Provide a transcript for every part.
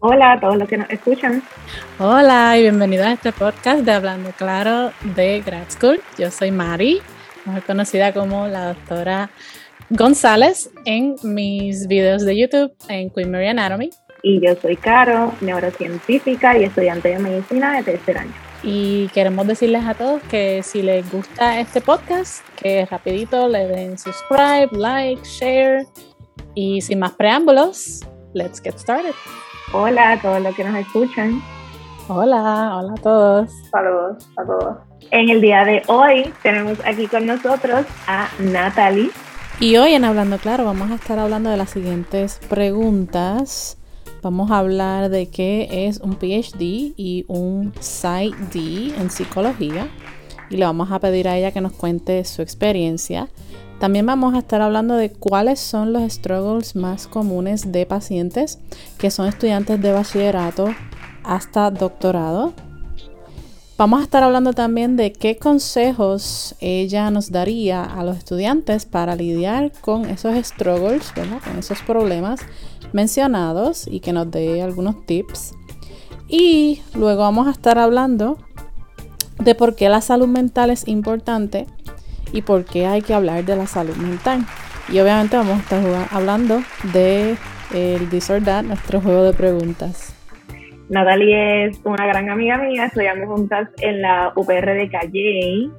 Hola a todos los que nos escuchan. Hola y bienvenidos a este podcast de Hablando Claro de Grad School. Yo soy Mari, mejor conocida como la doctora González en mis videos de YouTube en Queen Mary Anatomy. Y yo soy Caro, neurocientífica y estudiante de medicina de tercer año. Y queremos decirles a todos que si les gusta este podcast, que rapidito le den subscribe, like, share. Y sin más preámbulos, let's get started. Hola a todos los que nos escuchan. Hola, hola a todos. Saludos a todos. En el día de hoy tenemos aquí con nosotros a Natalie. Y hoy en Hablando Claro vamos a estar hablando de las siguientes preguntas. Vamos a hablar de qué es un PhD y un PsyD en psicología. Y le vamos a pedir a ella que nos cuente su experiencia. También vamos a estar hablando de cuáles son los struggles más comunes de pacientes que son estudiantes de bachillerato hasta doctorado. Vamos a estar hablando también de qué consejos ella nos daría a los estudiantes para lidiar con esos struggles, con esos problemas mencionados y que nos dé algunos tips. Y luego vamos a estar hablando de por qué la salud mental es importante y por qué hay que hablar de la salud mental. Y obviamente vamos a estar hablando de el This nuestro juego de preguntas. Natalie es una gran amiga mía, estudiamos juntas en la UPR de Calle.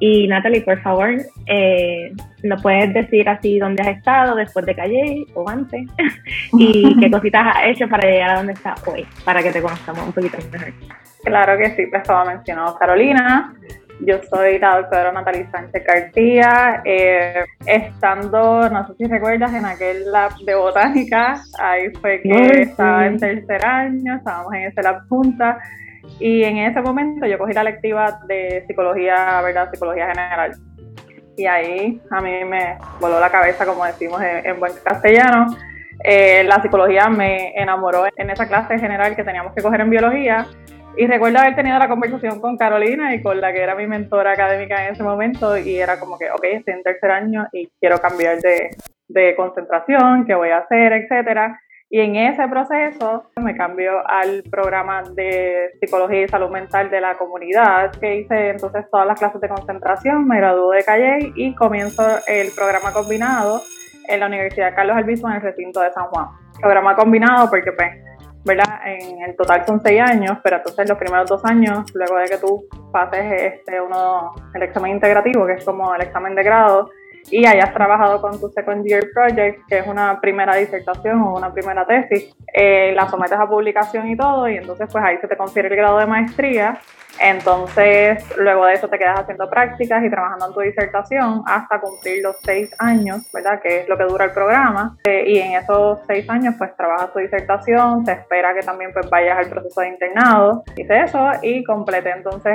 Y Natalie, por favor, eh, ¿nos puedes decir así dónde has estado después de Calle o antes? y qué cositas has hecho para llegar a donde estás hoy, para que te conozcamos un poquito mejor. Claro que sí, pues como mencionó Carolina, yo soy la doctora Natalie Sánchez García, eh, estando, no sé si recuerdas, en aquel lab de botánica, ahí fue que estaba en tercer año, estábamos en ese lab juntas, y en ese momento yo cogí la lectiva de psicología, ¿verdad? Psicología general. Y ahí a mí me voló la cabeza, como decimos en, buen castellano. Eh, la psicología me enamoró en esa clase general que teníamos que coger en biología y recuerdo haber tenido la conversación con Carolina y con la que era mi mentora académica en ese momento y era como que, ok, estoy en tercer año y quiero cambiar de, de concentración, qué voy a hacer, etcétera. Y en ese proceso me cambió al programa de psicología y salud mental de la comunidad, que hice entonces todas las clases de concentración, me gradué de Calle y comienzo el programa combinado en la Universidad Carlos Albizu en el recinto de San Juan. Programa combinado porque pues ¿verdad? En el total son seis años, pero entonces los primeros dos años, luego de que tú pases este uno, el examen integrativo, que es como el examen de grado, y hayas trabajado con tu second year project, que es una primera disertación o una primera tesis, eh, la sometes a publicación y todo, y entonces pues ahí se te confiere el grado de maestría. Entonces, luego de eso te quedas haciendo prácticas y trabajando en tu disertación hasta cumplir los seis años, ¿verdad? Que es lo que dura el programa. Eh, y en esos seis años, pues trabajas tu disertación, se espera que también pues vayas al proceso de internado. Hice eso y completé entonces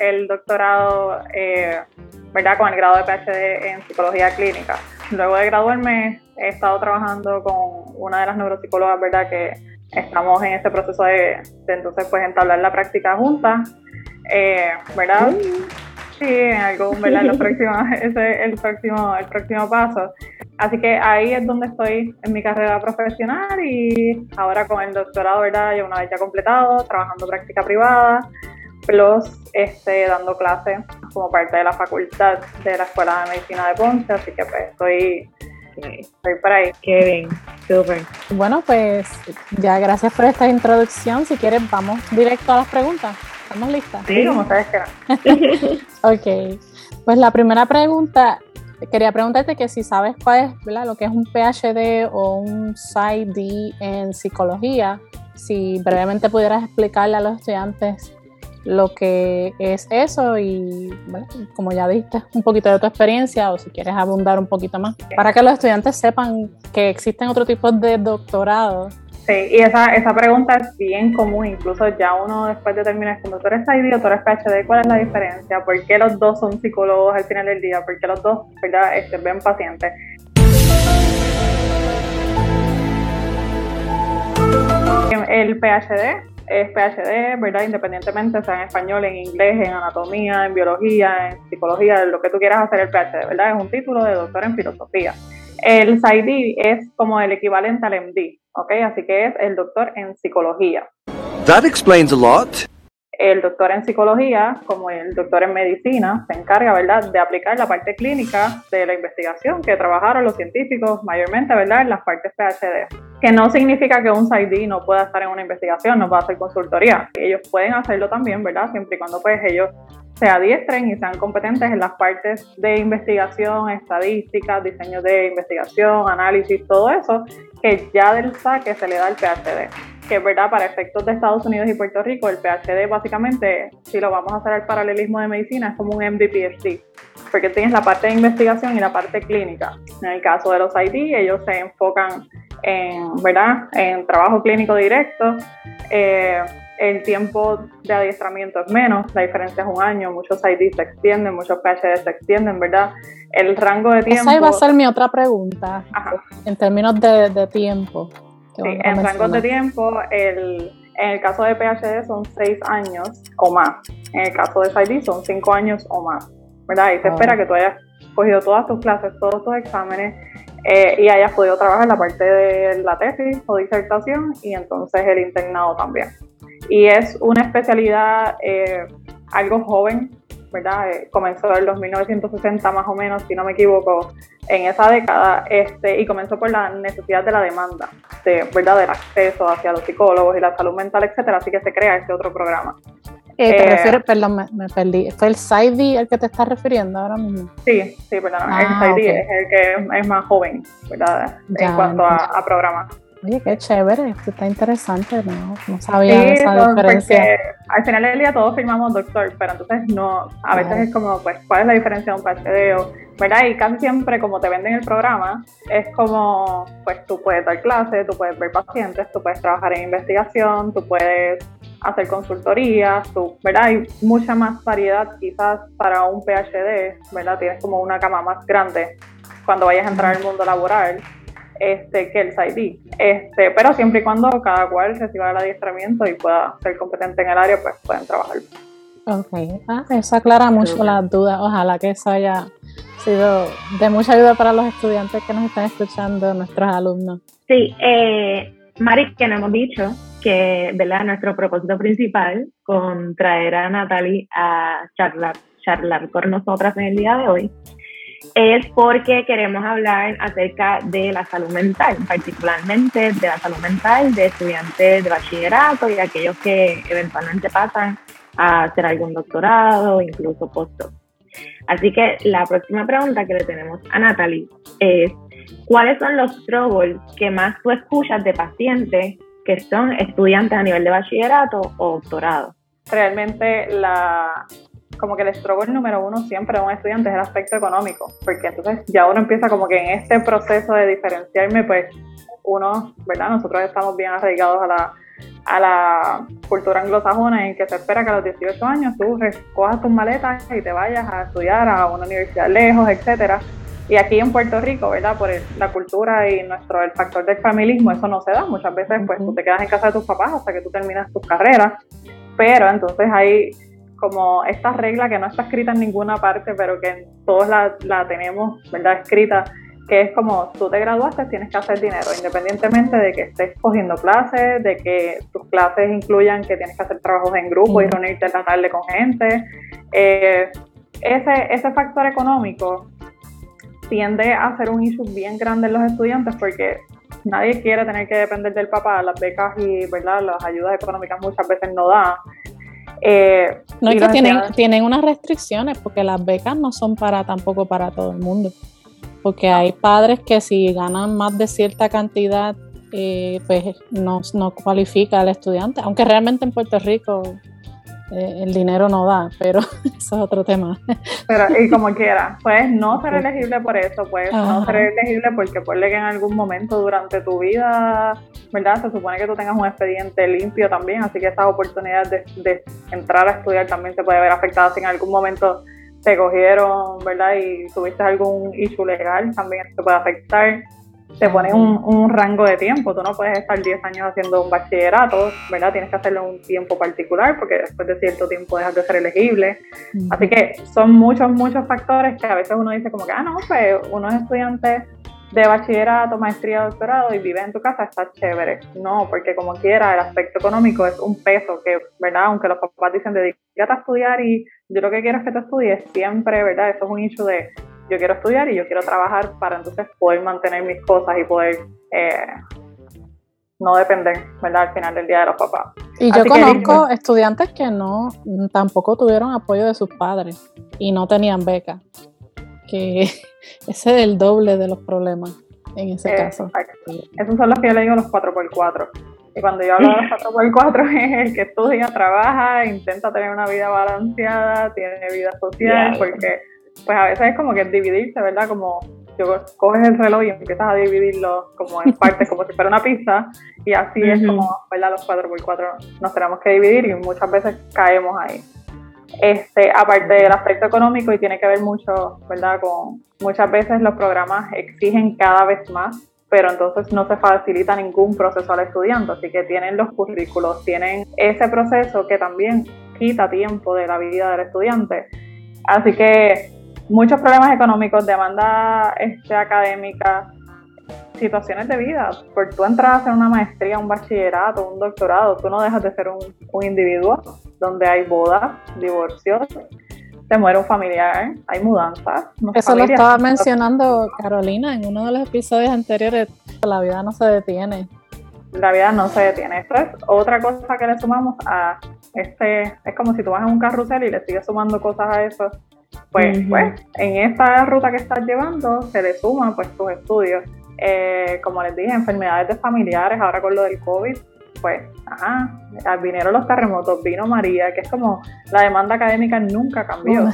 el, doctorado eh, ¿verdad? Con el grado de PhD en psicología clínica. Luego de graduarme, he estado trabajando con una de las neuropsicólogas, ¿verdad? Que estamos en ese proceso de, entonces pues entablar la práctica junta, eh, ¿verdad? Sí, en algún, ¿verdad? Los próximos, ese es el próximo, el próximo paso. Así que ahí es donde estoy en mi carrera profesional y ahora con el doctorado, ¿verdad? Ya una vez ya completado, trabajando práctica privada, plus este, dando clases como parte de la facultad de la Escuela de Medicina de Ponce, así que pues, estoy, estoy por ahí. Qué bien, súper. Bueno, pues ya gracias por esta introducción. Si quieres, vamos directo a las preguntas. ¿Estamos listas? Sí, como ustedes quieran. ok, pues la primera pregunta, quería preguntarte que si sabes cuál es ¿verdad? lo que es un PhD o un PsyD en psicología, si brevemente pudieras explicarle a los estudiantes lo que es eso y bueno, como ya diste un poquito de tu experiencia o si quieres abundar un poquito más, para que los estudiantes sepan que existen otro tipo de doctorados. Sí, y esa, esa pregunta es bien común, incluso ya uno después de terminar como tú eres ID o tú eres PhD, ¿cuál es la diferencia? ¿Por qué los dos son psicólogos al final del día? ¿Por qué los dos ¿verdad? Este, ven pacientes? El PhD es PhD, ¿verdad? Independientemente sea en español, en inglés, en anatomía, en biología, en psicología, lo que tú quieras hacer el PhD, ¿verdad? Es un título de doctor en filosofía. El PsyD es como el equivalente al MD. ¿ok? Así que es el doctor en psicología. That explains a lot. El doctor en psicología, como el doctor en medicina, se encarga, ¿verdad?, de aplicar la parte clínica de la investigación que trabajaron los científicos mayormente, ¿verdad?, en las partes PhD. Que no significa que un PsyD no pueda estar en una investigación, no pueda hacer consultoría. Ellos pueden hacerlo también, ¿verdad?, siempre y cuando pues ellos se adiestren y sean competentes en las partes de investigación, estadística, diseño de investigación, análisis, todo eso, que ya del saque se le da el PhD que es verdad, para efectos de Estados Unidos y Puerto Rico, el PhD básicamente, si lo vamos a hacer al paralelismo de medicina, es como un MD-PhD, porque tienes la parte de investigación y la parte clínica. En el caso de los ID, ellos se enfocan en, ¿verdad? en trabajo clínico directo. Eh, el tiempo de adiestramiento es menos, la diferencia es un año, muchos ID se extienden, muchos PhD se extienden, ¿verdad? El rango de tiempo... Esa iba a ser mi otra pregunta, en términos de, de tiempo. Sí, en rangos de tiempo, el, en el caso de PhD son seis años o más. En el caso de SID son cinco años o más. ¿Verdad? Y se espera que tú hayas cogido todas tus clases, todos tus exámenes eh, y hayas podido trabajar la parte de la tesis o disertación y entonces el internado también. Y es una especialidad eh, algo joven, ¿verdad? Eh, comenzó en los 1960 más o menos, si no me equivoco, en esa década, este, y comenzó por la necesidad de la demanda, de, ¿verdad? Del acceso hacia los psicólogos y la salud mental, etcétera, así que se crea este otro programa. Eh, ¿Te eh, refieres, perdón, me, perdí, ¿fue el SIDE el que te estás refiriendo ahora mismo? Sí, sí, perdón, el ah, SIDE es el que es más joven, ¿verdad? en cuanto a, a programas. Oye, qué chévere, esto está interesante, no, no sabía esa diferencia. al final del día todos firmamos doctor, pero entonces no, a veces es como, pues, ¿cuál es la diferencia de un PhD? ¿verdad? Y casi siempre, como te venden el programa, es como, pues tú puedes dar clases, tú puedes ver pacientes, tú puedes trabajar en investigación, tú puedes hacer consultorías, tú, ¿verdad? Hay mucha más variedad quizás para un PhD, ¿verdad? Tienes como una cama más grande cuando vayas a entrar al mundo laboral este, que el SID. Este, pero siempre y cuando cada cual reciba el adiestramiento y pueda ser competente en el área, pues pueden trabajar. Ok, ah, eso aclara mucho las dudas. Ojalá que eso haya sido de mucha ayuda para los estudiantes que nos están escuchando, nuestros alumnos. Sí, eh, Mari, que nos hemos dicho que ¿verdad? nuestro propósito principal con traer a Natalie a charlar, charlar con nosotras en el día de hoy es porque queremos hablar acerca de la salud mental, particularmente de la salud mental de estudiantes de bachillerato y aquellos que eventualmente pasan a hacer algún doctorado, incluso postdoc. Así que la próxima pregunta que le tenemos a Natalie es, ¿cuáles son los struggles que más tú escuchas de pacientes que son estudiantes a nivel de bachillerato o doctorado? Realmente la, como que el struggle número uno siempre de un estudiante es el aspecto económico, porque entonces ya uno empieza como que en este proceso de diferenciarme, pues uno, ¿verdad? Nosotros estamos bien arraigados a la, a la cultura anglosajona en que se espera que a los 18 años tú recojas tus maletas y te vayas a estudiar a una universidad lejos, etcétera. Y aquí en Puerto Rico, ¿verdad? Por la cultura y nuestro el factor del familismo, eso no se da. Muchas veces, pues, tú te quedas en casa de tus papás hasta que tú terminas tus carreras. Pero entonces hay como esta regla que no está escrita en ninguna parte, pero que todos la, la tenemos, ¿verdad? Escrita, que es como tú te graduaste, tienes que hacer dinero, independientemente de que estés cogiendo clases, de que tus clases incluyan que tienes que hacer trabajos en grupo y reunirte en la tarde con gente. Eh, ese, ese factor económico tiende a ser un issue bien grande en los estudiantes porque nadie quiere tener que depender del papá, las becas y ¿verdad? las ayudas económicas muchas veces no dan. Eh, no es que tienen, tienen unas restricciones porque las becas no son para tampoco para todo el mundo. Porque hay padres que si ganan más de cierta cantidad, eh, pues no, no cualifica al estudiante. Aunque realmente en Puerto Rico eh, el dinero no da, pero eso es otro tema. Pero, y como quiera, puedes no ser elegible por eso, puedes no ser elegible porque puede que en algún momento durante tu vida, ¿verdad? Se supone que tú tengas un expediente limpio también, así que esas oportunidades de, de entrar a estudiar también se puede ver afectadas si en algún momento te cogieron, ¿verdad? Y tuviste algún issue legal, también se puede afectar te ponen un, rango de tiempo. Tú no puedes estar 10 años haciendo un bachillerato, ¿verdad? Tienes que hacerlo en un tiempo particular porque después de cierto tiempo dejas de ser elegible. Así que son muchos, muchos factores que a veces uno dice como que, ah, no, pues uno es estudiante de bachillerato, maestría, doctorado y vives en tu casa, está chévere. No, porque como quiera, el aspecto económico es un peso que, ¿verdad? Aunque los papás dicen dedícate a estudiar y yo lo que quiero es que te estudies, siempre, ¿verdad? Eso es un hecho de yo quiero estudiar y yo quiero trabajar para entonces poder mantener mis cosas y poder eh, no depender, ¿verdad? Al final del día de los papás. Y yo conozco estudiantes que no, tampoco tuvieron apoyo de sus padres y no tenían beca. Que ese es el doble de los problemas en ese caso. Esos son los que yo le digo los 4x4. Y cuando yo hablo de los 4x4 es el que estudia, trabaja, intenta tener una vida balanceada, tiene vida social, porque pues a veces es como que dividirse, ¿verdad? Como yo coges el reloj y empiezas a dividirlo como en partes, como si fuera una pizza, y así es como, ¿verdad? Los 4x4 nos tenemos que dividir y muchas veces caemos ahí. Este, aparte del aspecto económico y tiene que ver mucho, ¿verdad? Con muchas veces los programas exigen cada vez más, pero entonces no se facilita ningún proceso al estudiante, así que tienen los currículos, tienen ese proceso que también quita tiempo de la vida del estudiante. Así que muchos problemas económicos, demanda este, académica, situaciones de vida. Por tú entrar a hacer una maestría, un bachillerato, un doctorado, tú no dejas de ser un, individuo donde hay bodas, divorcios, se muere un familiar, hay mudanzas. Eso lo estaba mencionando Carolina en uno de los episodios anteriores. La vida no se detiene. La vida no se detiene. Esto es otra cosa que le sumamos a este. Es como si tú vas en un carrusel y le sigues sumando cosas a eso pues, pues en esta ruta que estás llevando se le suman pues tus estudios. Eh, como les dije, enfermedades de familiares, ahora con lo del COVID, pues, ajá, vinieron los terremotos, vino María, que es como la demanda académica nunca cambió.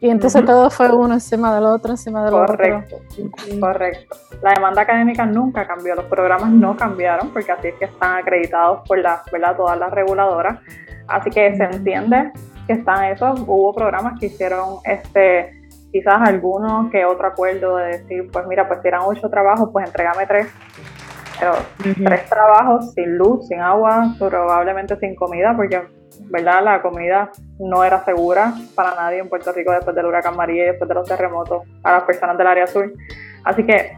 y entonces todo fue uno encima del otro, encima del otro. Correcto, correcto. La demanda académica nunca cambió, los programas no cambiaron, porque así es que están acreditados por la, ¿verdad? todas las reguladoras. Así que se entiende que están esos, hubo programas que hicieron este quizás alguno que otro acuerdo de decir, pues mira, pues si eran ocho trabajos, pues entregame tres. Pero tres trabajos sin luz, sin agua, probablemente sin comida, porque verdad la comida no era segura para nadie en Puerto Rico después del huracán María y después de los terremotos a las personas del área sur. Así que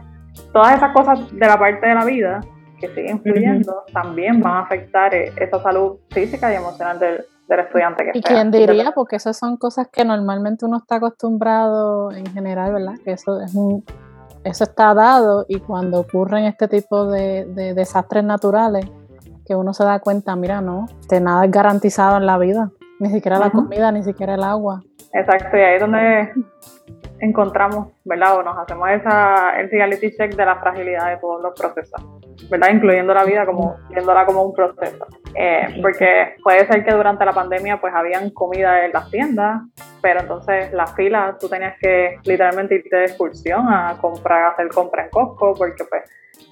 todas esas cosas de la parte de la vida que siguen influyendo también van a afectar eh, esa salud física y emocional del, del estudiante que ¿Y quién diría? Porque esas son cosas que normalmente uno está acostumbrado en general, ¿verdad? Que eso es un, eso está dado y cuando ocurren este tipo de, desastres naturales, que uno se da cuenta, mira, no, que nada es garantizado en la vida, ni siquiera la comida, ni siquiera el agua. Exacto, y ahí es donde encontramos, ¿verdad? O nos hacemos esa, el reality check de la fragilidad de todos los procesos, ¿verdad? Incluyendo la vida como, viéndola como un proceso. Eh, porque puede ser que durante la pandemia pues habían comida en las tiendas, pero entonces la fila tú tenías que literalmente irte de excursión a comprar, a hacer compra en Costco, porque pues...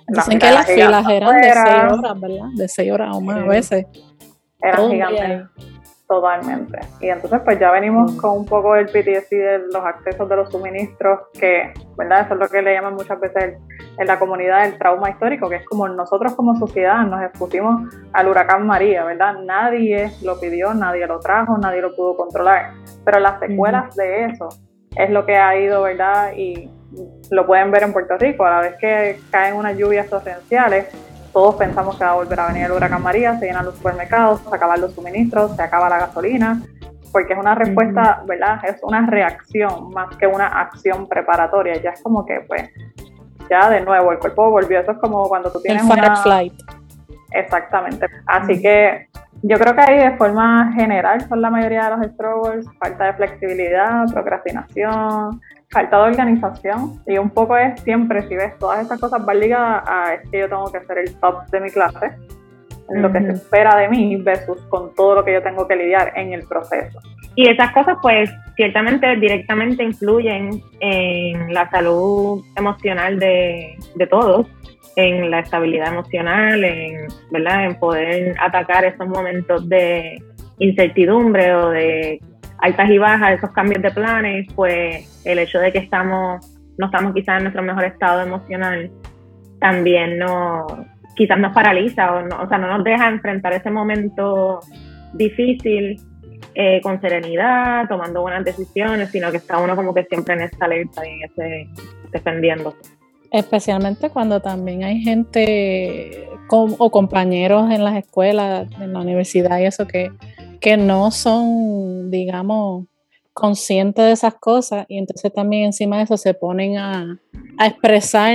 Dicen que las filas eran de 6 horas, ¿verdad? De 6 horas o más a veces. Eran gigantes. Totalmente. Y entonces pues ya venimos mm. con un poco del PTSD de los accesos de los suministros, que, ¿verdad? Eso es lo que le llaman muchas veces en la comunidad el trauma histórico, que es como nosotros como sociedad nos expusimos al huracán María, ¿verdad? Nadie lo pidió, nadie lo trajo, nadie lo pudo controlar. Pero las secuelas de eso es lo que ha ido, ¿verdad? Y lo pueden ver en Puerto Rico, a la vez que caen unas lluvias torrenciales, todos pensamos que va a volver a venir el huracán María, se llenan los supermercados, se acaban los suministros, se acaba la gasolina, porque es una respuesta, ¿verdad? Es una reacción más que una acción preparatoria. Ya es como que, pues, ya de nuevo el cuerpo volvió. Eso es como cuando tú tienes el una... flight. Exactamente. Así que yo creo que ahí de forma general son la mayoría de los struggles, falta de flexibilidad, procrastinación, falta de organización y un poco es siempre, si ves, todas estas cosas van ligadas a es que yo tengo que ser el top de mi clase, lo que se espera de mí versus con todo lo que yo tengo que lidiar en el proceso. Y esas cosas pues ciertamente directamente influyen en la salud emocional de, de todos, en la estabilidad emocional, en, ¿verdad? en poder atacar esos momentos de incertidumbre o de altas y bajas, esos cambios de planes, pues el hecho de que estamos, no estamos quizás en nuestro mejor estado emocional, también no, quizás nos paraliza o, no, o sea, no nos deja enfrentar ese momento difícil eh, con serenidad, tomando buenas decisiones, sino que está uno como que siempre en esa alerta y en ese defendiendo. Especialmente cuando también hay gente o compañeros en las escuelas, en la universidad y eso que, que no son, digamos, conscientes de esas cosas y entonces también encima de eso se ponen a, expresar,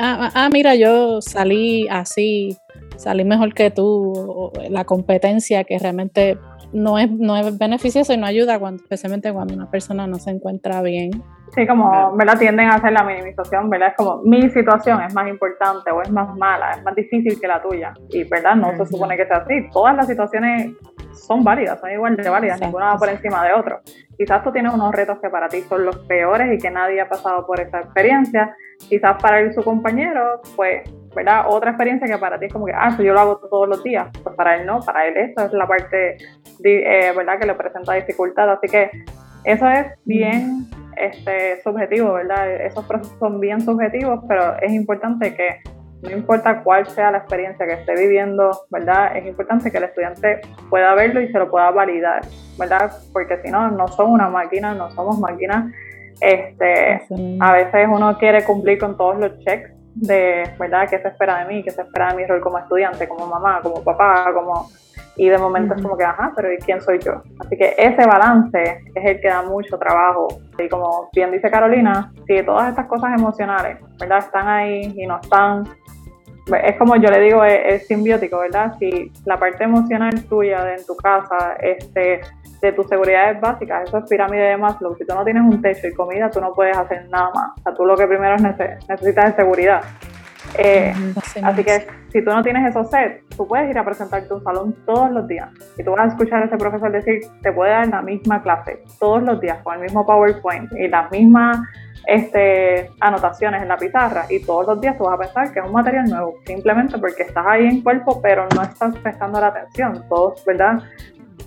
ah, ah, mira, yo salí así, salí mejor que tú, la competencia que realmente no es, no es beneficioso y no ayuda cuando, especialmente cuando una persona no se encuentra bien. Sí, como, ¿verdad? Tienden a hacer la minimización, ¿verdad? Es como, mi situación es más importante o es más mala, es más difícil que la tuya. Y, ¿verdad? No se supone que sea así. Todas las situaciones son válidas, son igual de válidas, ninguna va por encima de otro. Quizás tú tienes unos retos que para ti son los peores y que nadie ha pasado por esa experiencia. Quizás para él, su compañero, pues ¿verdad? Otra experiencia que para ti es como que, ah, eso yo lo hago todos los días. Pues para él no, para él esa es la parte, eh, ¿verdad? Que le presenta dificultad. Así que eso es bien este, subjetivo, ¿verdad? Esos procesos son bien subjetivos, pero es importante que no importa cuál sea la experiencia que esté viviendo, ¿verdad? Es importante que el estudiante pueda verlo y se lo pueda validar, ¿verdad? Porque si no, no son una máquina, no somos máquinas. Este, a veces uno quiere cumplir con todos los checks de, ¿verdad?, qué se espera de mí, qué se espera de mi rol como estudiante, como mamá, como papá, como... Y de momento es como que, ajá, pero ¿y quién soy yo? Así que ese balance es el que da mucho trabajo. Y como bien dice Carolina, si todas estas cosas emocionales, ¿verdad?, están ahí y no están es como yo le digo, es, simbiótico, ¿verdad? Si la parte emocional tuya de en tu casa, este, de tus seguridades básicas, eso es pirámide de Maslow. Si tú no tienes un techo y comida, tú no puedes hacer nada más. O sea, tú lo que primero necesitas es seguridad. Eh, así que si tú no tienes esos sets, tú puedes ir a presentarte un salón todos los días. Y tú vas a escuchar a ese profesor decir, te puede dar la misma clase todos los días con el mismo PowerPoint y las mismas este, anotaciones en la pizarra. Y todos los días tú vas a pensar que es un material nuevo, simplemente porque estás ahí en cuerpo pero no estás prestando la atención, todos, ¿verdad?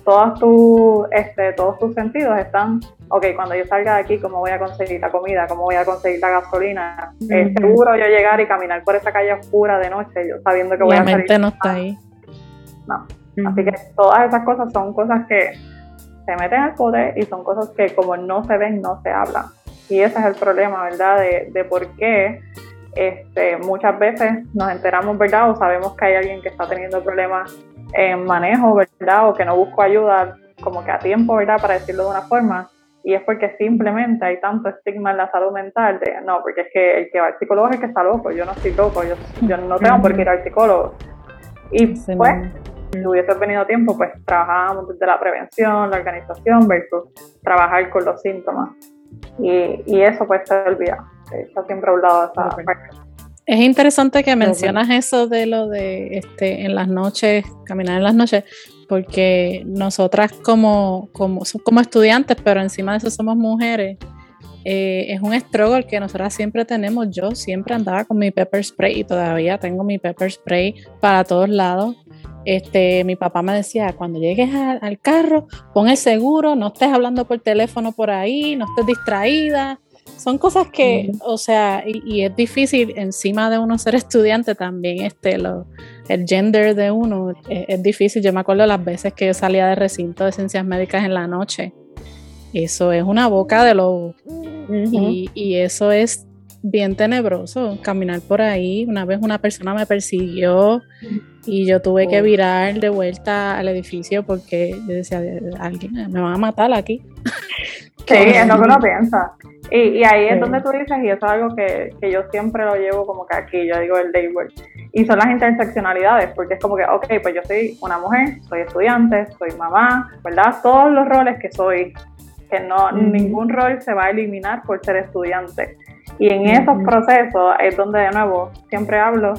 Todos tus, este, todos tus sentidos están, ok, cuando yo salga de aquí, ¿cómo voy a conseguir la comida? ¿Cómo voy a conseguir la gasolina? Es seguro yo llegar y caminar por esa calle oscura de noche, yo sabiendo que voy a salir. mente no está ahí. No. Así que todas esas cosas son cosas que se meten al poder y son cosas que como no se ven, no se hablan. Y ese es el problema, ¿verdad? De, de por qué este, muchas veces nos enteramos, ¿verdad? O sabemos que hay alguien que está teniendo problemas en manejo, ¿verdad? O que no busco ayuda como que a tiempo, ¿verdad? Para decirlo de una forma. Y es porque simplemente hay tanto estigma en la salud mental de, no, porque es que el que va al psicólogo es el que está loco, yo no estoy loco, yo, yo no tengo por qué ir al psicólogo. Y pues, si hubiese venido tiempo, pues trabajábamos desde la prevención, la organización versus trabajar con los síntomas. Y, y eso pues se olvida. Está siempre a un lado de esa parte. Es interesante que mencionas eso de lo de este, en las noches, caminar en las noches, porque nosotras como, como, como estudiantes, pero encima de eso somos mujeres, eh, es un struggle que nosotras siempre tenemos. Yo siempre andaba con mi pepper spray y todavía tengo mi pepper spray para todos lados. Este, mi papá me decía, cuando llegues al carro, pon el seguro, no estés hablando por teléfono por ahí, no estés distraída, son cosas que, o sea, y, es difícil encima de uno ser estudiante también, este, lo, el gender de uno es, difícil. Yo me acuerdo las veces que yo salía de recinto de ciencias médicas en la noche. Eso es una boca de lobo. y, y, eso es bien tenebroso, caminar por ahí. Una vez una persona me persiguió y yo tuve que oh. virar de vuelta al edificio porque yo decía, alguien me va a matar aquí. Sí, es lo que uno piensa. Y, ahí es donde tú dices, y eso es algo que, yo siempre lo llevo como que aquí, yo digo el day work. Y son las interseccionalidades, porque es como que, ok, pues yo soy una mujer, soy estudiante, soy mamá, ¿verdad? Todos los roles que soy, que no, ningún rol se va a eliminar por ser estudiante. Y en esos procesos es donde de nuevo siempre hablo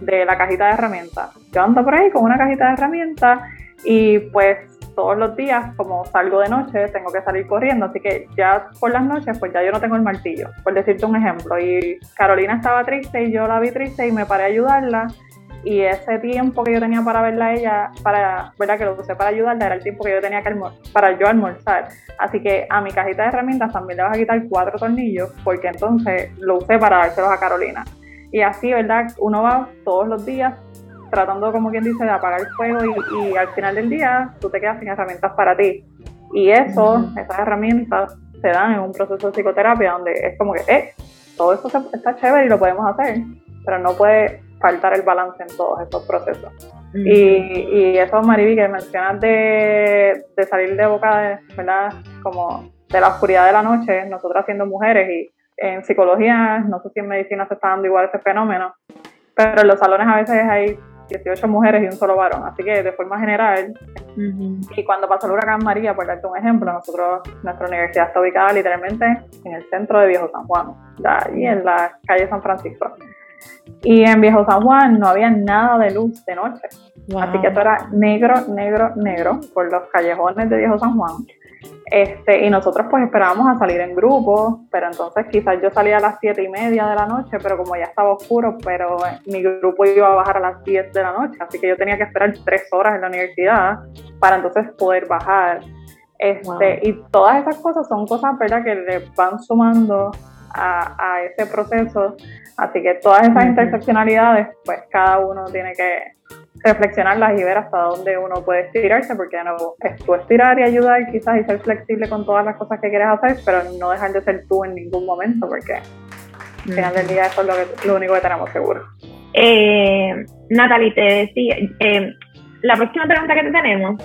de la cajita de herramientas. Yo ando por ahí con una cajita de herramientas y pues todos los días, como salgo de noche, tengo que salir corriendo, así que ya por las noches, pues ya yo no tengo el martillo, por decirte un ejemplo. Y Carolina estaba triste y yo la vi triste y me paré a ayudarla. Y ese tiempo que yo tenía para verla a ella, para, ¿verdad? Que lo usé para ayudarla, era el tiempo que yo tenía que para yo almorzar. Así que a mi cajita de herramientas también le vas a quitar cuatro tornillos, porque entonces lo usé para dárselos a Carolina. Y así, ¿verdad? Uno va todos los días tratando, como quien dice, de apagar el fuego y, al final del día tú te quedas sin herramientas para ti. Y eso, esas herramientas se dan en un proceso de psicoterapia donde es como que, eh, todo eso está chévere y lo podemos hacer, pero no puede faltar el balance en todos estos procesos. y, y, eso, Mariby, que mencionas de, de salir de boca, de, ¿verdad? Como de la oscuridad de la noche, nosotras siendo mujeres y en psicología, no sé si en medicina se está dando igual ese fenómeno, pero en los salones a veces hay 18 mujeres y un solo varón, así que de forma general, y cuando pasó el huracán María, por darte un ejemplo, nosotros, nuestra universidad está ubicada literalmente en el centro de Viejo San Juan, ahí en la calle San Francisco. Y en Viejo San Juan no había nada de luz de noche. Así que eso era negro, negro, negro por los callejones de Viejo San Juan. Este, y nosotros pues esperábamos a salir en grupo, pero entonces quizás yo salía a las siete y media de la noche, pero como ya estaba oscuro, pero mi grupo iba a bajar a las 10 de la noche, así que yo tenía que esperar tres horas en la universidad para entonces poder bajar. Este, Y todas esas cosas son cosas ¿verdad? que le van sumando a, a ese proceso. Así que todas esas interseccionalidades, pues cada uno tiene que reflexionarlas y ver hasta dónde uno puede estirarse, porque nuevo es tu estirar y ayudar quizás y ser flexible con todas las cosas que quieres hacer, pero no dejar de ser tú en ningún momento, porque al final del día eso es lo, que, lo único que tenemos seguro. Eh, Natalie, te decía, eh, la próxima pregunta que te tenemos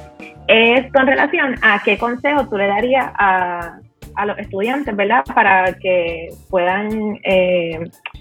es con relación a qué consejo tú le darías a, a los estudiantes, ¿verdad? Para que puedan eh,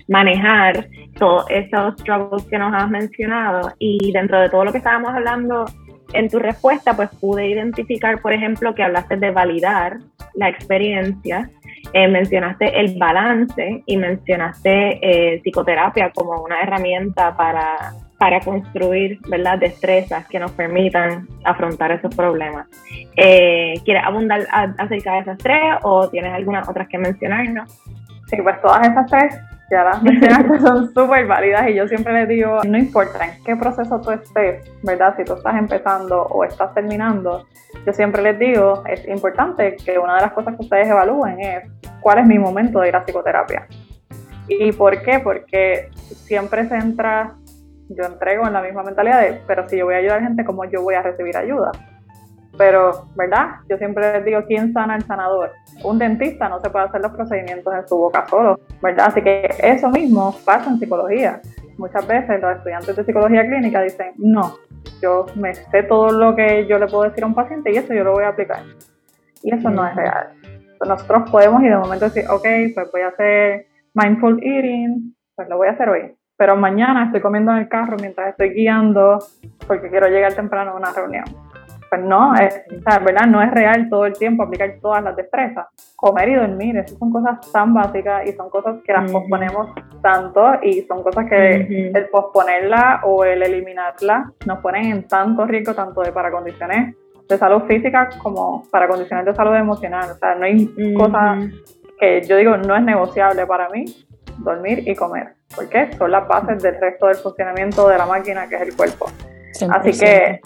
manejar todos esos struggles que nos has mencionado. Y dentro de todo lo que estábamos hablando en tu respuesta, pues pude identificar, por ejemplo, que hablaste de validar la experiencia, eh, mencionaste el balance y mencionaste eh, psicoterapia como una herramienta para para construir ¿verdad? destrezas que nos permitan afrontar esos problemas. Eh, ¿Quieres abundar acerca de esas tres o tienes algunas otras que mencionarnos? Sí, pues todas esas tres ya las mencionaste son súper válidas y yo siempre les digo, no importa en qué proceso tú estés, ¿verdad? Si tú estás empezando o estás terminando, yo siempre les digo, es importante que una de las cosas que ustedes evalúen es cuál es mi momento de ir a psicoterapia. ¿Y por qué? Porque siempre se entra yo entrego en la misma mentalidad de, pero si yo voy a ayudar a gente, ¿cómo yo voy a recibir ayuda? Pero, ¿verdad? Yo siempre les digo, ¿quién sana el sanador? Un dentista no se puede hacer los procedimientos en su boca solo, ¿verdad? Así que eso mismo pasa en psicología. Muchas veces los estudiantes de psicología clínica dicen, no, yo me sé todo lo que yo le puedo decir a un paciente y eso yo lo voy a aplicar. Y eso no es real. nosotros podemos ir de momento decir, ok, pues voy a hacer mindful eating, pues lo voy a hacer hoy pero mañana estoy comiendo en el carro mientras estoy guiando porque quiero llegar temprano a una reunión. Pues no, es, ¿verdad? No es real todo el tiempo aplicar todas las destrezas. Comer y dormir, esas son cosas tan básicas y son cosas que las posponemos tanto y son cosas que el posponerla o el eliminarla nos ponen en tanto riesgo, tanto de para condiciones de salud física como para condiciones de salud emocional. O sea, no hay cosa que yo digo no es negociable para mí, dormir y comer. Porque Son las bases del resto del funcionamiento de la máquina que es el cuerpo. Así que,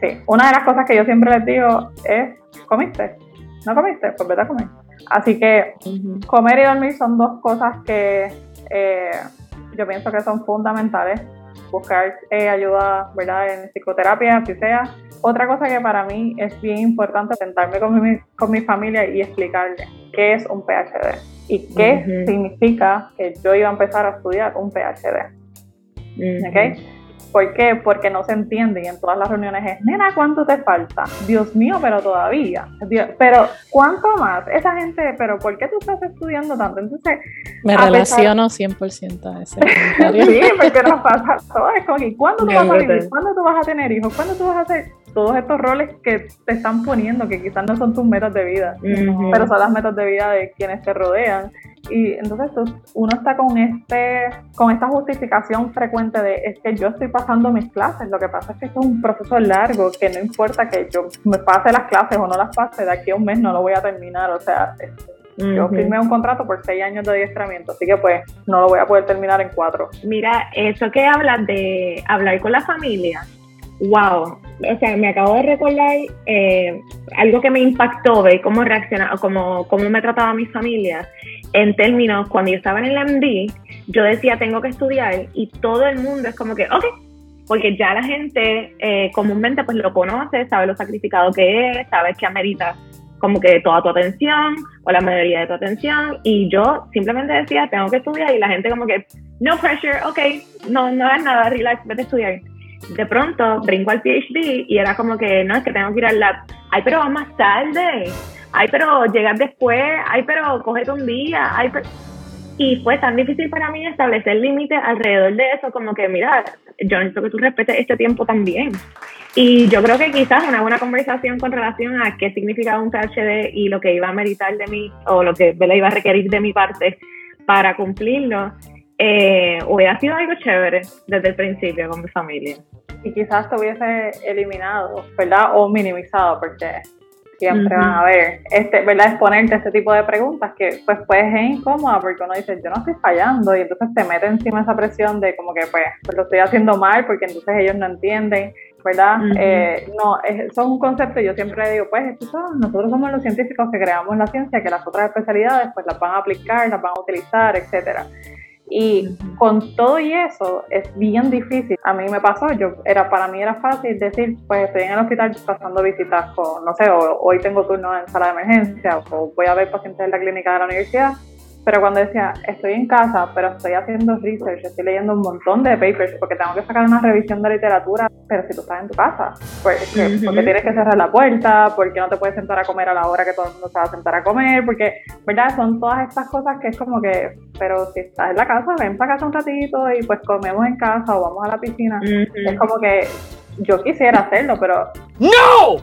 sí, una de las cosas que yo siempre les digo es, ¿comiste? ¿No comiste? Pues vete a comer. Así que comer y dormir son dos cosas que eh, yo pienso que son fundamentales. Buscar eh, ayuda, ¿verdad? En psicoterapia, si sea. Otra cosa que para mí es bien importante, sentarme con mi, con mi familia y explicarle qué es un PhD y qué significa que yo iba a empezar a estudiar un PhD. ¿Por qué? Porque no se entiende y en todas las reuniones es, nena, ¿cuánto te falta? Dios mío, pero todavía. pero, ¿cuánto más? Esa gente, pero ¿por qué tú estás estudiando tanto? Entonces, me relaciono 100% a ese comentario. sí, porque nos pasa todo. Es como ¿cuándo tú vas a vivir? ¿Cuándo tú vas a tener hijos? ¿Cuándo tú vas a hacer todos estos roles que te están poniendo, que quizás no son tus metas de vida, pero son las metas de vida de quienes te rodean? Y entonces uno está con este, con esta justificación frecuente de es que yo estoy pasando mis clases. Lo que pasa es que esto es un proceso largo, que no importa que yo me pase las clases o no las pase, de aquí a un mes no lo voy a terminar. O sea, yo firmé un contrato por seis años de adiestramiento, así que pues no lo voy a poder terminar en cuatro. Mira, eso que hablas de hablar con la familia, wow, o sea, me acabo de recordar eh, algo que me impactó, ver cómo reaccionaba, cómo, cómo me trataba mi familia en términos, cuando yo estaba en el MD, yo decía, tengo que estudiar y todo el mundo es como que, ok, porque ya la gente eh, comúnmente pues lo conoce, sabe lo sacrificado que es, sabe que amerita como que toda tu atención o la mayoría de tu atención y yo simplemente decía, tengo que estudiar y la gente como que, no pressure, ok, no, no es nada, relax, vete a estudiar. De pronto brinco al PhD y era como que, no, es que tengo que ir al lab. Ay, pero va más tarde. Ay, pero llegar después. Ay, pero cógete un día. Ay, pero... Y fue tan difícil para mí establecer límites alrededor de eso, como que, mira, yo necesito que tú respetes este tiempo también. Y yo creo que quizás una buena conversación con relación a qué significa un PhD y lo que iba a meritar de mí, o lo que iba a requerir de mi parte para cumplirlo, eh, hubiera sido algo chévere desde el principio con mi familia. Y quizás te hubiese eliminado, ¿verdad? O minimizado, porque siempre van a ver, este, ¿verdad? Exponerte este tipo de preguntas que pues puede ser incómoda porque uno dice, yo no estoy fallando y entonces te mete encima esa presión de como que pues, pues lo estoy haciendo mal porque entonces ellos no entienden, ¿verdad? eh, no, es, son un concepto, yo siempre digo, pues nosotros somos los científicos que creamos la ciencia, que las otras especialidades pues las van a aplicar, las van a utilizar, etcétera. Y con todo y eso es bien difícil. A mí me pasó, yo era para mí era fácil decir, pues estoy en el hospital pasando visitas con, no sé, hoy tengo turno en sala de emergencia o voy a ver pacientes en la clínica de la universidad pero cuando decía, estoy en casa, pero estoy haciendo research, estoy leyendo un montón de papers porque tengo que sacar una revisión de literatura, pero si tú estás en tu casa, pues, porque tienes que cerrar la puerta, porque no te puedes sentar a comer a la hora que todo el mundo se va a sentar a comer, porque, ¿verdad? Son todas estas cosas que es como que, pero si estás en la casa, ven para casa un ratito y pues comemos en casa o vamos a la piscina. Es como que yo quisiera hacerlo, pero... ¡No!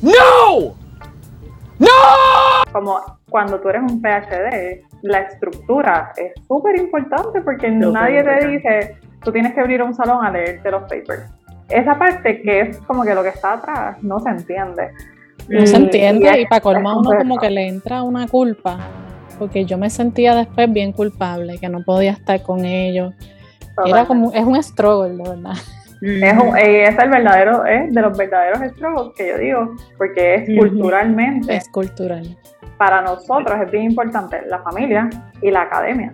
¡No! ¡No! Como cuando tú eres un PhD, la estructura es súper importante porque nadie te dice, tú tienes que abrir un salón a leerte los papers. Esa parte que es como que lo que está atrás no se entiende. No se entiende y, para colmar uno como que le entra una culpa, porque yo me sentía después bien culpable, que no podía estar con ellos. Era como, es un struggle, de verdad. Es, un, es el verdadero, es de los verdaderos struggles que yo digo, porque es culturalmente. Es cultural para nosotros es bien importante la familia y la academia,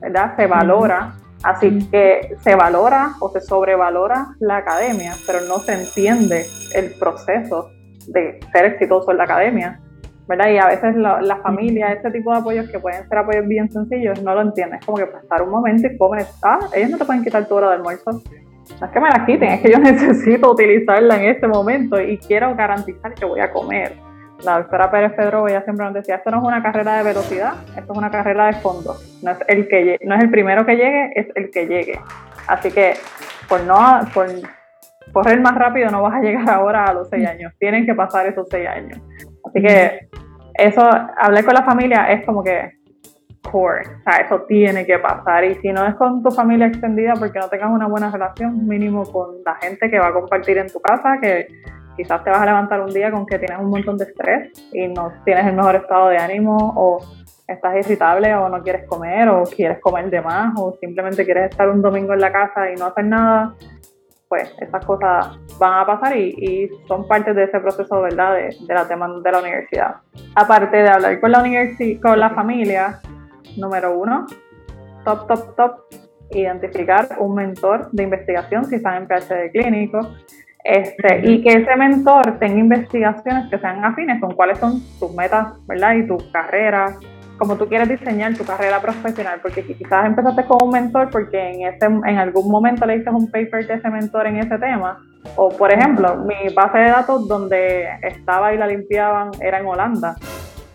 ¿verdad? Se valora, así que se valora o se sobrevalora la academia, pero no se entiende el proceso de ser exitoso en la academia, ¿verdad? Y a veces la, familia, este tipo de apoyos que pueden ser apoyos bien sencillos, no lo entienden. Es como que pasar un momento y comer, ah, ellos no te pueden quitar tu hora de almuerzo. No es que me la quiten, es que yo necesito utilizarla en este momento y quiero garantizar que voy a comer la doctora Pérez Pedro ella siempre nos decía, esto no es una carrera de velocidad, esto es una carrera de fondo. No es el que no es el primero que llegue, es el que llegue. Así que por no por correr más rápido no vas a llegar ahora a los seis años. Tienen que pasar esos seis años. Así que eso, hablar con la familia es como que core, o sea, eso tiene que pasar. Y si no es con tu familia extendida, porque no tengas una buena relación, mínimo con la gente que va a compartir en tu casa, que quizás te vas a levantar un día con que tienes un montón de estrés y no tienes el mejor estado de ánimo o estás irritable o no quieres comer o quieres comer de más o simplemente quieres estar un domingo en la casa y no hacer nada, pues esas cosas van a pasar y, son parte de ese proceso, ¿verdad?, de, de la tema de la universidad. Aparte de hablar con la universidad, con la familia, número uno, top, top, top, identificar un mentor de investigación si están en PhD clínico, este, y que ese mentor tenga investigaciones que sean afines con cuáles son tus metas, ¿verdad? Y tu carrera, como tú quieres diseñar tu carrera profesional, porque quizás empezaste con un mentor porque en, ese, en algún momento leíste un paper de ese mentor en ese tema, o por ejemplo, mi base de datos donde estaba y la limpiaban era en Holanda,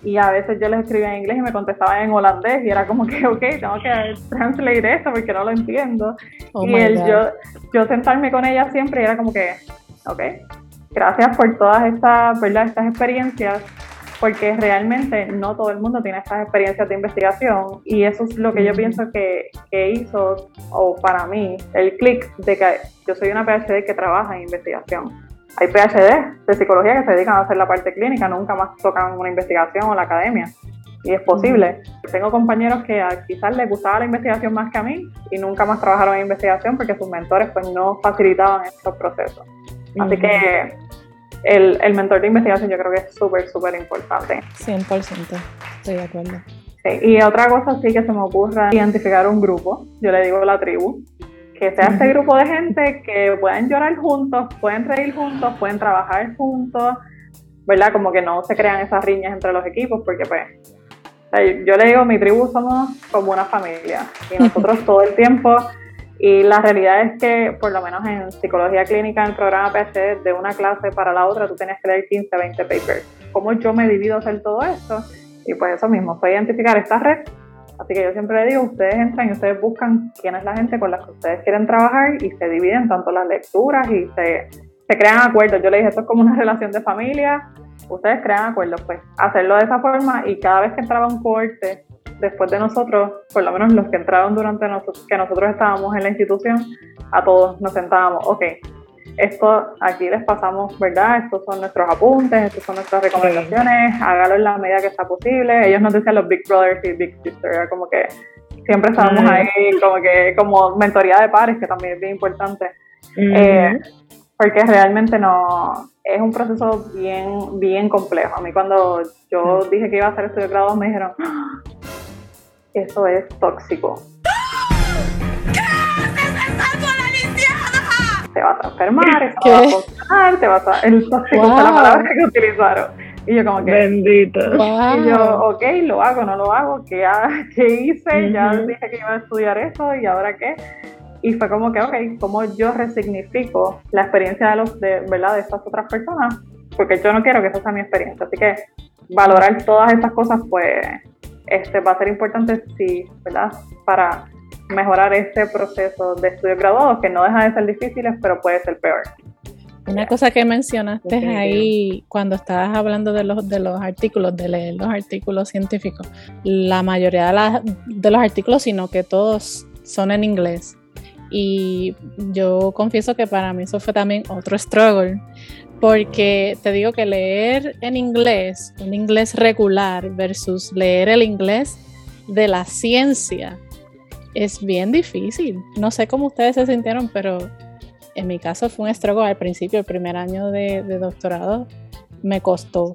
y a veces yo les escribía en inglés y me contestaban en holandés y era como que, ok, tengo que translate esto porque no lo entiendo. Oh y el, yo, yo sentarme con ella siempre era como que, ok, gracias por todas estas, ¿verdad? estas experiencias, porque realmente no todo el mundo tiene estas experiencias de investigación y eso es lo que yo pienso que, que hizo, o para mí, el clic de que yo soy una PhD que trabaja en investigación hay PhD de psicología que se dedican a hacer la parte clínica, nunca más tocan una investigación o la academia. Y es posible. Tengo compañeros que quizás les gustaba la investigación más que a mí y nunca más trabajaron en investigación porque sus mentores pues no facilitaban estos procesos. Así que el, el, mentor de investigación yo creo que es súper, súper importante. 100%, estoy de acuerdo. Sí. Y otra cosa sí que se me ocurre identificar un grupo, yo le digo la tribu, que sea este grupo de gente que puedan llorar juntos, pueden reír juntos, pueden trabajar juntos, ¿verdad? Como que no se crean esas riñas entre los equipos, porque pues, yo le digo, mi tribu somos como una familia, y nosotros todo el tiempo, y la realidad es que, por lo menos en psicología clínica, en el programa PhD, de una clase para la otra, tú tienes que leer 15, 20 papers. ¿Cómo yo me divido hacer todo esto? Y pues eso mismo, fue identificar esta red. Así que yo siempre le digo, ustedes entran y ustedes buscan quién es la gente con la que ustedes quieren trabajar y se dividen tanto las lecturas y se, crean acuerdos. Yo le dije, esto es como una relación de familia, ustedes crean acuerdos, pues hacerlo de esa forma y cada vez que entraba un corte después de nosotros, por lo menos los que entraron durante nosotros, que nosotros estábamos en la institución, a todos nos sentábamos, ok, esto aquí les pasamos, ¿verdad? Estos son nuestros apuntes, estas son nuestras recomendaciones, hágalo en la medida que sea posible. Ellos nos decían los Big Brothers y Big Sisters, como que siempre estábamos mm. ahí, como que como mentoría de pares, que también es bien importante. Eh, porque realmente no, es un proceso bien, bien complejo. A mí cuando yo mm. dije que iba a hacer estudio de grado me dijeron, ¡Ah! eso es tóxico. Te vas a enfermar, eso va a funcionar, te vas a... El tóxico wow. la palabra que utilizaron. Y yo como que... Bendito. Y yo, ok, lo hago, no lo hago, ¿qué, qué hice? Ya dije que iba a estudiar eso y ahora qué. Y fue como que, ok, ¿cómo yo resignifico la experiencia de, los, de, ¿verdad? de estas otras personas? Porque yo no quiero que esa sea mi experiencia. Así que valorar todas estas cosas, pues, este, va a ser importante, sí, ¿verdad? Para mejorar este proceso de estudios graduados, que no deja de ser difíciles, pero puede ser peor. Una cosa que mencionaste ahí cuando estabas hablando de los, de los artículos, de leer los artículos científicos, la mayoría de, de los artículos, sino que todos son en inglés. Y yo confieso que para mí eso fue también otro struggle, porque te digo que leer en inglés, un inglés regular versus leer el inglés de la ciencia, es bien difícil. No sé cómo ustedes se sintieron, pero en mi caso fue un estrago al principio, el primer año de, doctorado, me costó.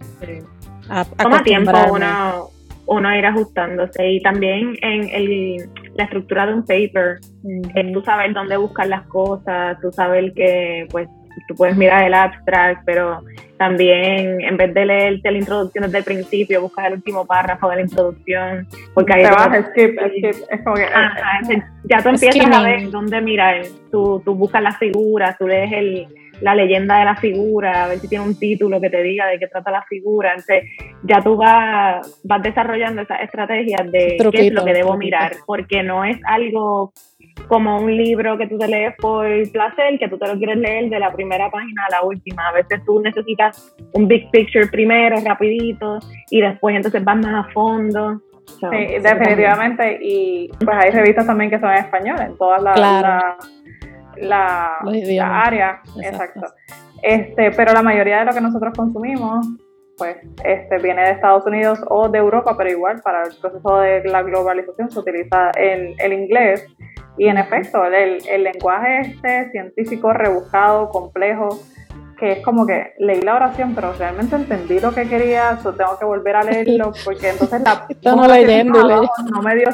Toma tiempo uno, uno, ir ajustándose y también en el, la estructura de un paper, eh, tú sabes dónde buscar las cosas, tú sabes que pues tú puedes mirar el abstract, pero también en vez de leerte la introducción desde el principio, buscas el último párrafo de la introducción, porque ahí vas, skip, skip, es como que, ya tú empiezas a ver dónde mirar, tú, tú buscas las figuras, tú lees el, la leyenda de la figura, a ver si tiene un título que te diga de qué trata la figura. Entonces, ya tú vas, vas desarrollando esas estrategias de qué es lo que debo mirar, porque no es algo como un libro que tú te lees por placer, que tú te lo quieres leer de la primera página a la última. A veces tú necesitas un big picture primero, rapidito, y después entonces vas más a fondo. sí, definitivamente. Y pues hay revistas también que son en español, en todas las la, áreas. Exacto. Este, pero la mayoría de lo que nosotros consumimos pues este, viene de Estados Unidos o de Europa, pero igual para el proceso de la globalización se utiliza el, el inglés y en efecto, el, el, lenguaje este científico rebuscado, complejo, que es como que leí la oración, pero realmente entendí lo que quería, so tengo que volver a leerlo, porque entonces la no, leyendo, no me dio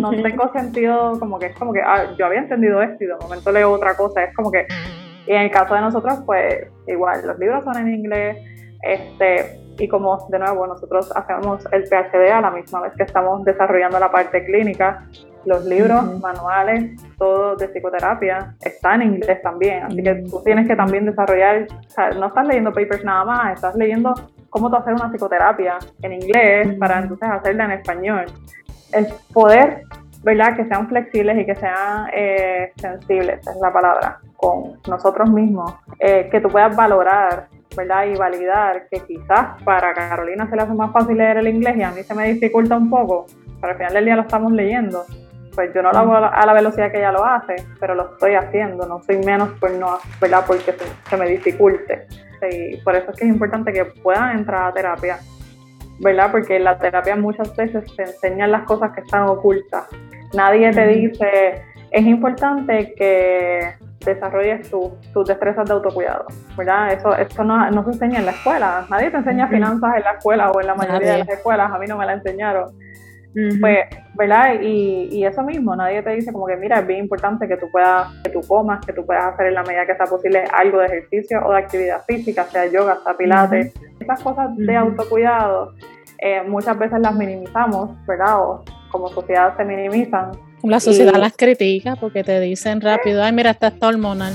no tengo sentido, como que es como que ah, yo había entendido esto y de momento leo otra cosa, es como que, y en el caso de nosotros, pues igual, los libros son en inglés, este, y como de nuevo nosotros hacemos el PhD a la misma vez que estamos desarrollando la parte clínica, los libros, manuales, todo de psicoterapia están en inglés también, así que tú tienes que también desarrollar, o sea, no estás leyendo papers nada más, estás leyendo cómo tú hacer una psicoterapia en inglés para entonces hacerla en español. El poder, ¿verdad? Que sean flexibles y que sean eh, sensibles, es la palabra, con nosotros mismos, eh, que tú puedas valorar ¿verdad? Y validar que quizás para Carolina se le hace más fácil leer el inglés y a mí se me dificulta un poco, pero al final del día lo estamos leyendo pues yo no lo hago a la velocidad que ella lo hace, pero lo estoy haciendo, no soy menos por no, ¿verdad? Porque se, me dificulte. Y por eso es que es importante que puedan entrar a terapia, ¿verdad? Porque en la terapia muchas veces te enseñan las cosas que están ocultas. Nadie te dice, es importante que desarrolles tus destrezas de autocuidado, ¿verdad? Eso, esto no, no, se enseña en la escuela. Nadie te enseña finanzas en la escuela o en la mayoría de las escuelas, a mí no me la enseñaron. Pues, ¿verdad? Y, y, eso mismo, nadie te dice como que, mira, es bien importante que tú puedas, que tú comas, que tú puedas hacer en la medida que sea posible algo de ejercicio o de actividad física, sea yoga, sea pilates, Estas cosas de autocuidado eh, muchas veces las minimizamos, ¿verdad? O como sociedad se minimizan. La sociedad las critica porque te dicen rápido, ay, mira, esta está hormonal.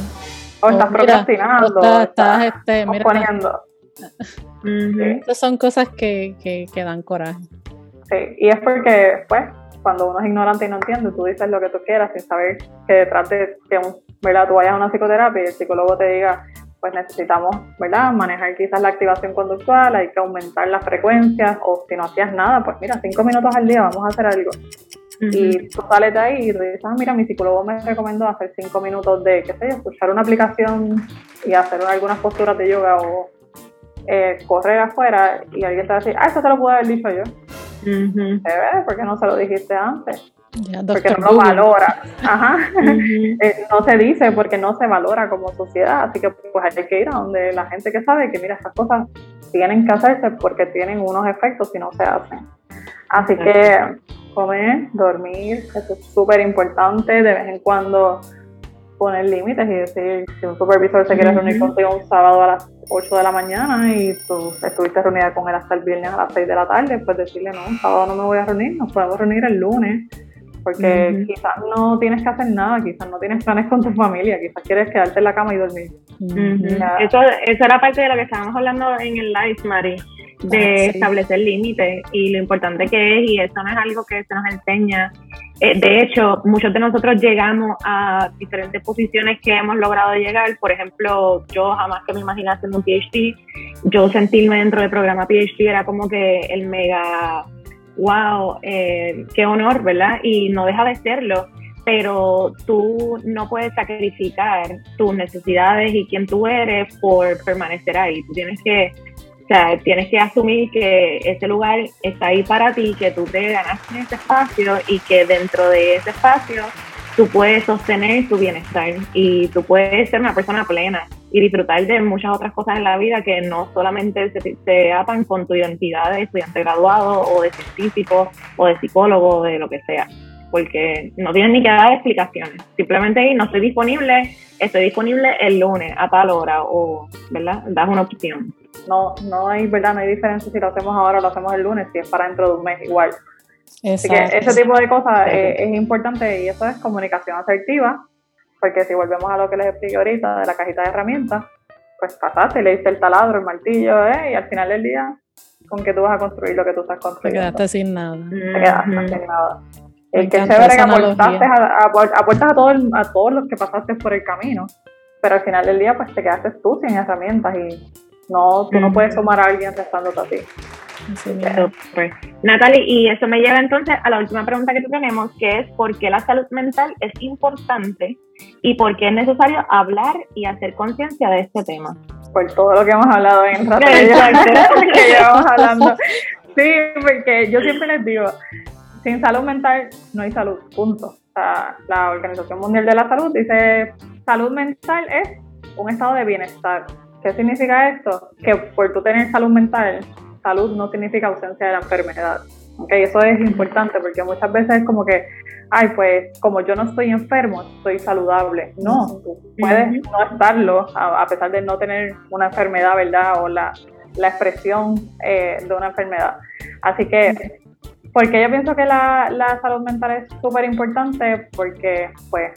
O, estás procrastinando. O estás, este, mira, poniendo. Esas son cosas que, que, que dan coraje. Sí, y es porque, pues, cuando uno es ignorante y no entiende, tú dices lo que tú quieras sin saber que detrás de que ¿verdad? tú vayas a una psicoterapia y el psicólogo te diga, pues necesitamos ¿verdad? manejar quizás la activación conductual, hay que aumentar las frecuencias, o si no hacías nada, pues mira, cinco minutos al día vamos a hacer algo. Y tú sales de ahí y dices, ah, mira, mi psicólogo me recomendó hacer cinco minutos de, qué sé yo, escuchar una aplicación y hacer algunas posturas de yoga o eh, correr afuera y alguien te va a decir, ah, eso te lo puedo haber dicho yo. Uh ¿Por qué no se lo dijiste antes? porque no lo valora. Ajá. Eh, no se dice porque no se valora como sociedad. Así que pues hay que ir a donde la gente que sabe que mira, estas cosas tienen que hacerse porque tienen unos efectos si no se hacen. Así que comer, dormir, eso es súper importante. De vez en cuando poner límites y decir, si un supervisor se quiere reunir contigo un sábado a las 8 de la mañana y tú estuviste reunida con él hasta el viernes a las 6 de la tarde, pues decirle, no, un sábado no me voy a reunir, nos podemos reunir el lunes, porque quizás no tienes que hacer nada, quizás no tienes planes con tu familia, quizás quieres quedarte en la cama y dormir. eso, eso era parte de lo que estábamos hablando en el live, Mari de ah, establecer límites y lo importante que es, y eso no es algo que se nos enseña. Eh, de hecho, muchos de nosotros llegamos a diferentes posiciones que hemos logrado llegar. Por ejemplo, yo jamás que me imaginé haciendo un PhD, yo sentirme dentro del programa PhD era como que el mega, wow, eh, qué honor, ¿verdad? Y no deja de serlo pero tú no puedes sacrificar tus necesidades y quién tú eres por permanecer ahí. Tú tienes que o sea, tienes que asumir que ese lugar está ahí para ti, que tú te ganaste ese espacio y que dentro de ese espacio tú puedes sostener tu bienestar y tú puedes ser una persona plena y disfrutar de muchas otras cosas en la vida que no solamente se, se atan con tu identidad de estudiante graduado o de científico o de psicólogo o de lo que sea, porque no tienes ni que dar explicaciones, simplemente no estoy disponible, estoy disponible el lunes a tal hora o, ¿verdad? Das una opción no, no hay, ¿verdad? No hay diferencia si lo hacemos ahora o lo hacemos el lunes, si es para dentro de un mes igual. Así que ese tipo de cosas es, importante y eso es comunicación asertiva, porque si volvemos a lo que les expliqué ahorita de la cajita de herramientas, pues pasaste, le diste el taladro, el martillo, ¿eh? y al final del día, ¿con qué tú vas a construir lo que tú estás construyendo? Te quedaste sin nada. Te quedaste sin nada. El que chévere que aportaste a, aportas a, todo a todos los que pasaste por el camino, pero al final del día, pues te quedaste tú sin herramientas y no, tú no puedes tomar a alguien restándote a ti. Natalie, y eso me lleva entonces a la última pregunta que tenemos, que es ¿por qué la salud mental es importante y por qué es necesario hablar y hacer conciencia de este tema? Por todo lo que hemos hablado en que llevamos hablando. Sí, porque yo siempre les digo, sin salud mental no hay salud, punto. O sea, la Organización Mundial de la Salud dice, salud mental es un estado de bienestar ¿Qué significa esto? Que por tú tener salud mental, salud no significa ausencia de la enfermedad. Okay, eso es importante porque muchas veces es como que, ay, pues como yo no estoy enfermo, estoy saludable. No, tú puedes no estarlo a, pesar de no tener una enfermedad, ¿verdad? O la, la expresión eh, de una enfermedad. Así que, porque yo pienso que la, la salud mental es súper importante porque, pues,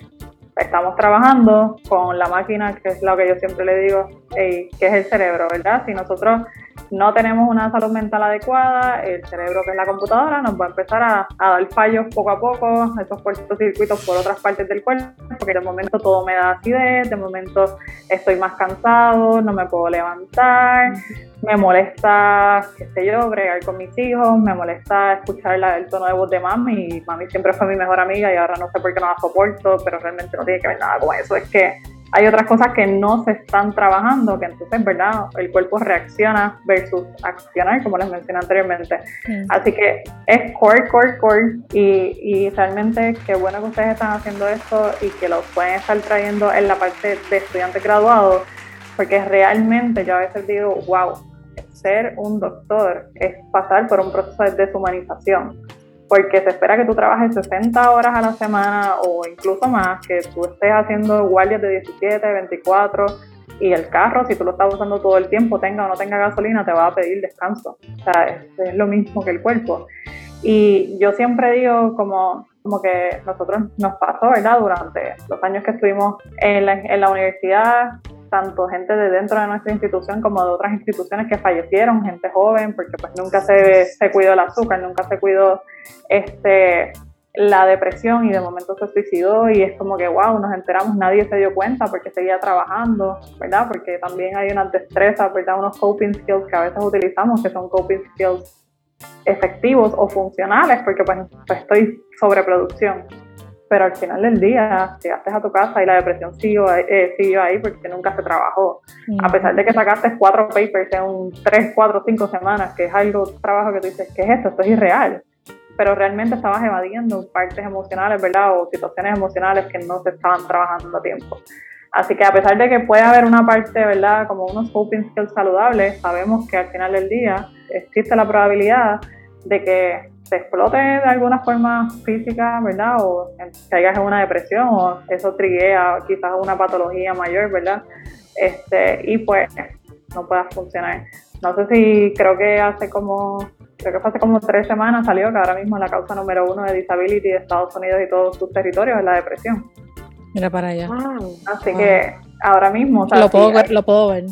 estamos trabajando con la máquina, que es lo que yo siempre le digo, que es el cerebro, ¿verdad? Si nosotros no tenemos una salud mental adecuada, el cerebro que es la computadora nos va a empezar a, dar fallos poco a poco, esos cortocircuitos por otras partes del cuerpo, porque de momento todo me da acidez, de momento estoy más cansado, no me puedo levantar, me molesta, qué sé yo, bregar con mis hijos, me molesta escuchar el tono de voz de mami, mami siempre fue mi mejor amiga y ahora no sé por qué no la soporto, pero realmente no tiene que ver nada con eso, es que hay otras cosas que no se están trabajando, que entonces, ¿verdad? El cuerpo reacciona versus accionar, como les mencioné anteriormente. Así que es core, core, core. Y, y realmente qué bueno que ustedes están haciendo esto y que lo pueden estar trayendo en la parte de estudiantes graduados, porque realmente yo a veces digo, wow, ser un doctor es pasar por un proceso de deshumanización porque se espera que tú trabajes 60 horas a la semana o incluso más, que tú estés haciendo guardias de 17, 24 Y el carro, si tú lo estás usando todo el tiempo, tenga o no tenga gasolina, te va a pedir descanso. O sea, es, es lo mismo que el cuerpo. Y yo siempre digo como, como que nosotros nos pasó, ¿verdad? Durante los años que estuvimos en la universidad, tanto gente de dentro de nuestra institución como de otras instituciones que fallecieron, gente joven, porque pues nunca se, se cuidó el azúcar, nunca se cuidó este la depresión y de momento se suicidó y es como que wow, nos enteramos, nadie se dio cuenta porque seguía trabajando, ¿verdad? Porque también hay unas destrezas, ¿verdad? Unos coping skills que a veces utilizamos que son coping skills efectivos o funcionales porque pues, pues estoy sobreproducción. Pero al final del día llegaste a tu casa y la depresión siguió, eh, siguió ahí porque nunca se trabajó. A pesar de que sacaste cuatro papers en tres, cuatro, cinco semanas, que es algo, trabajo que tú dices, ¿qué es esto? Esto es irreal pero realmente estabas evadiendo partes emocionales, ¿verdad? O situaciones emocionales que no se estaban trabajando a tiempo. Así que a pesar de que puede haber una parte, ¿verdad? Como unos coping skills saludables, sabemos que al final del día existe la probabilidad de que se explote de alguna forma física, ¿verdad? O caigas en una depresión o eso triguea quizás una patología mayor, ¿verdad? Este, y pues no pueda funcionar. No sé si creo que hace como creo que fue hace como tres semanas salió que ahora mismo es la causa número uno de disability de Estados Unidos y todos sus territorios es la depresión. Mira para allá. Así que ahora mismo... lo, puedo ver, lo puedo ver.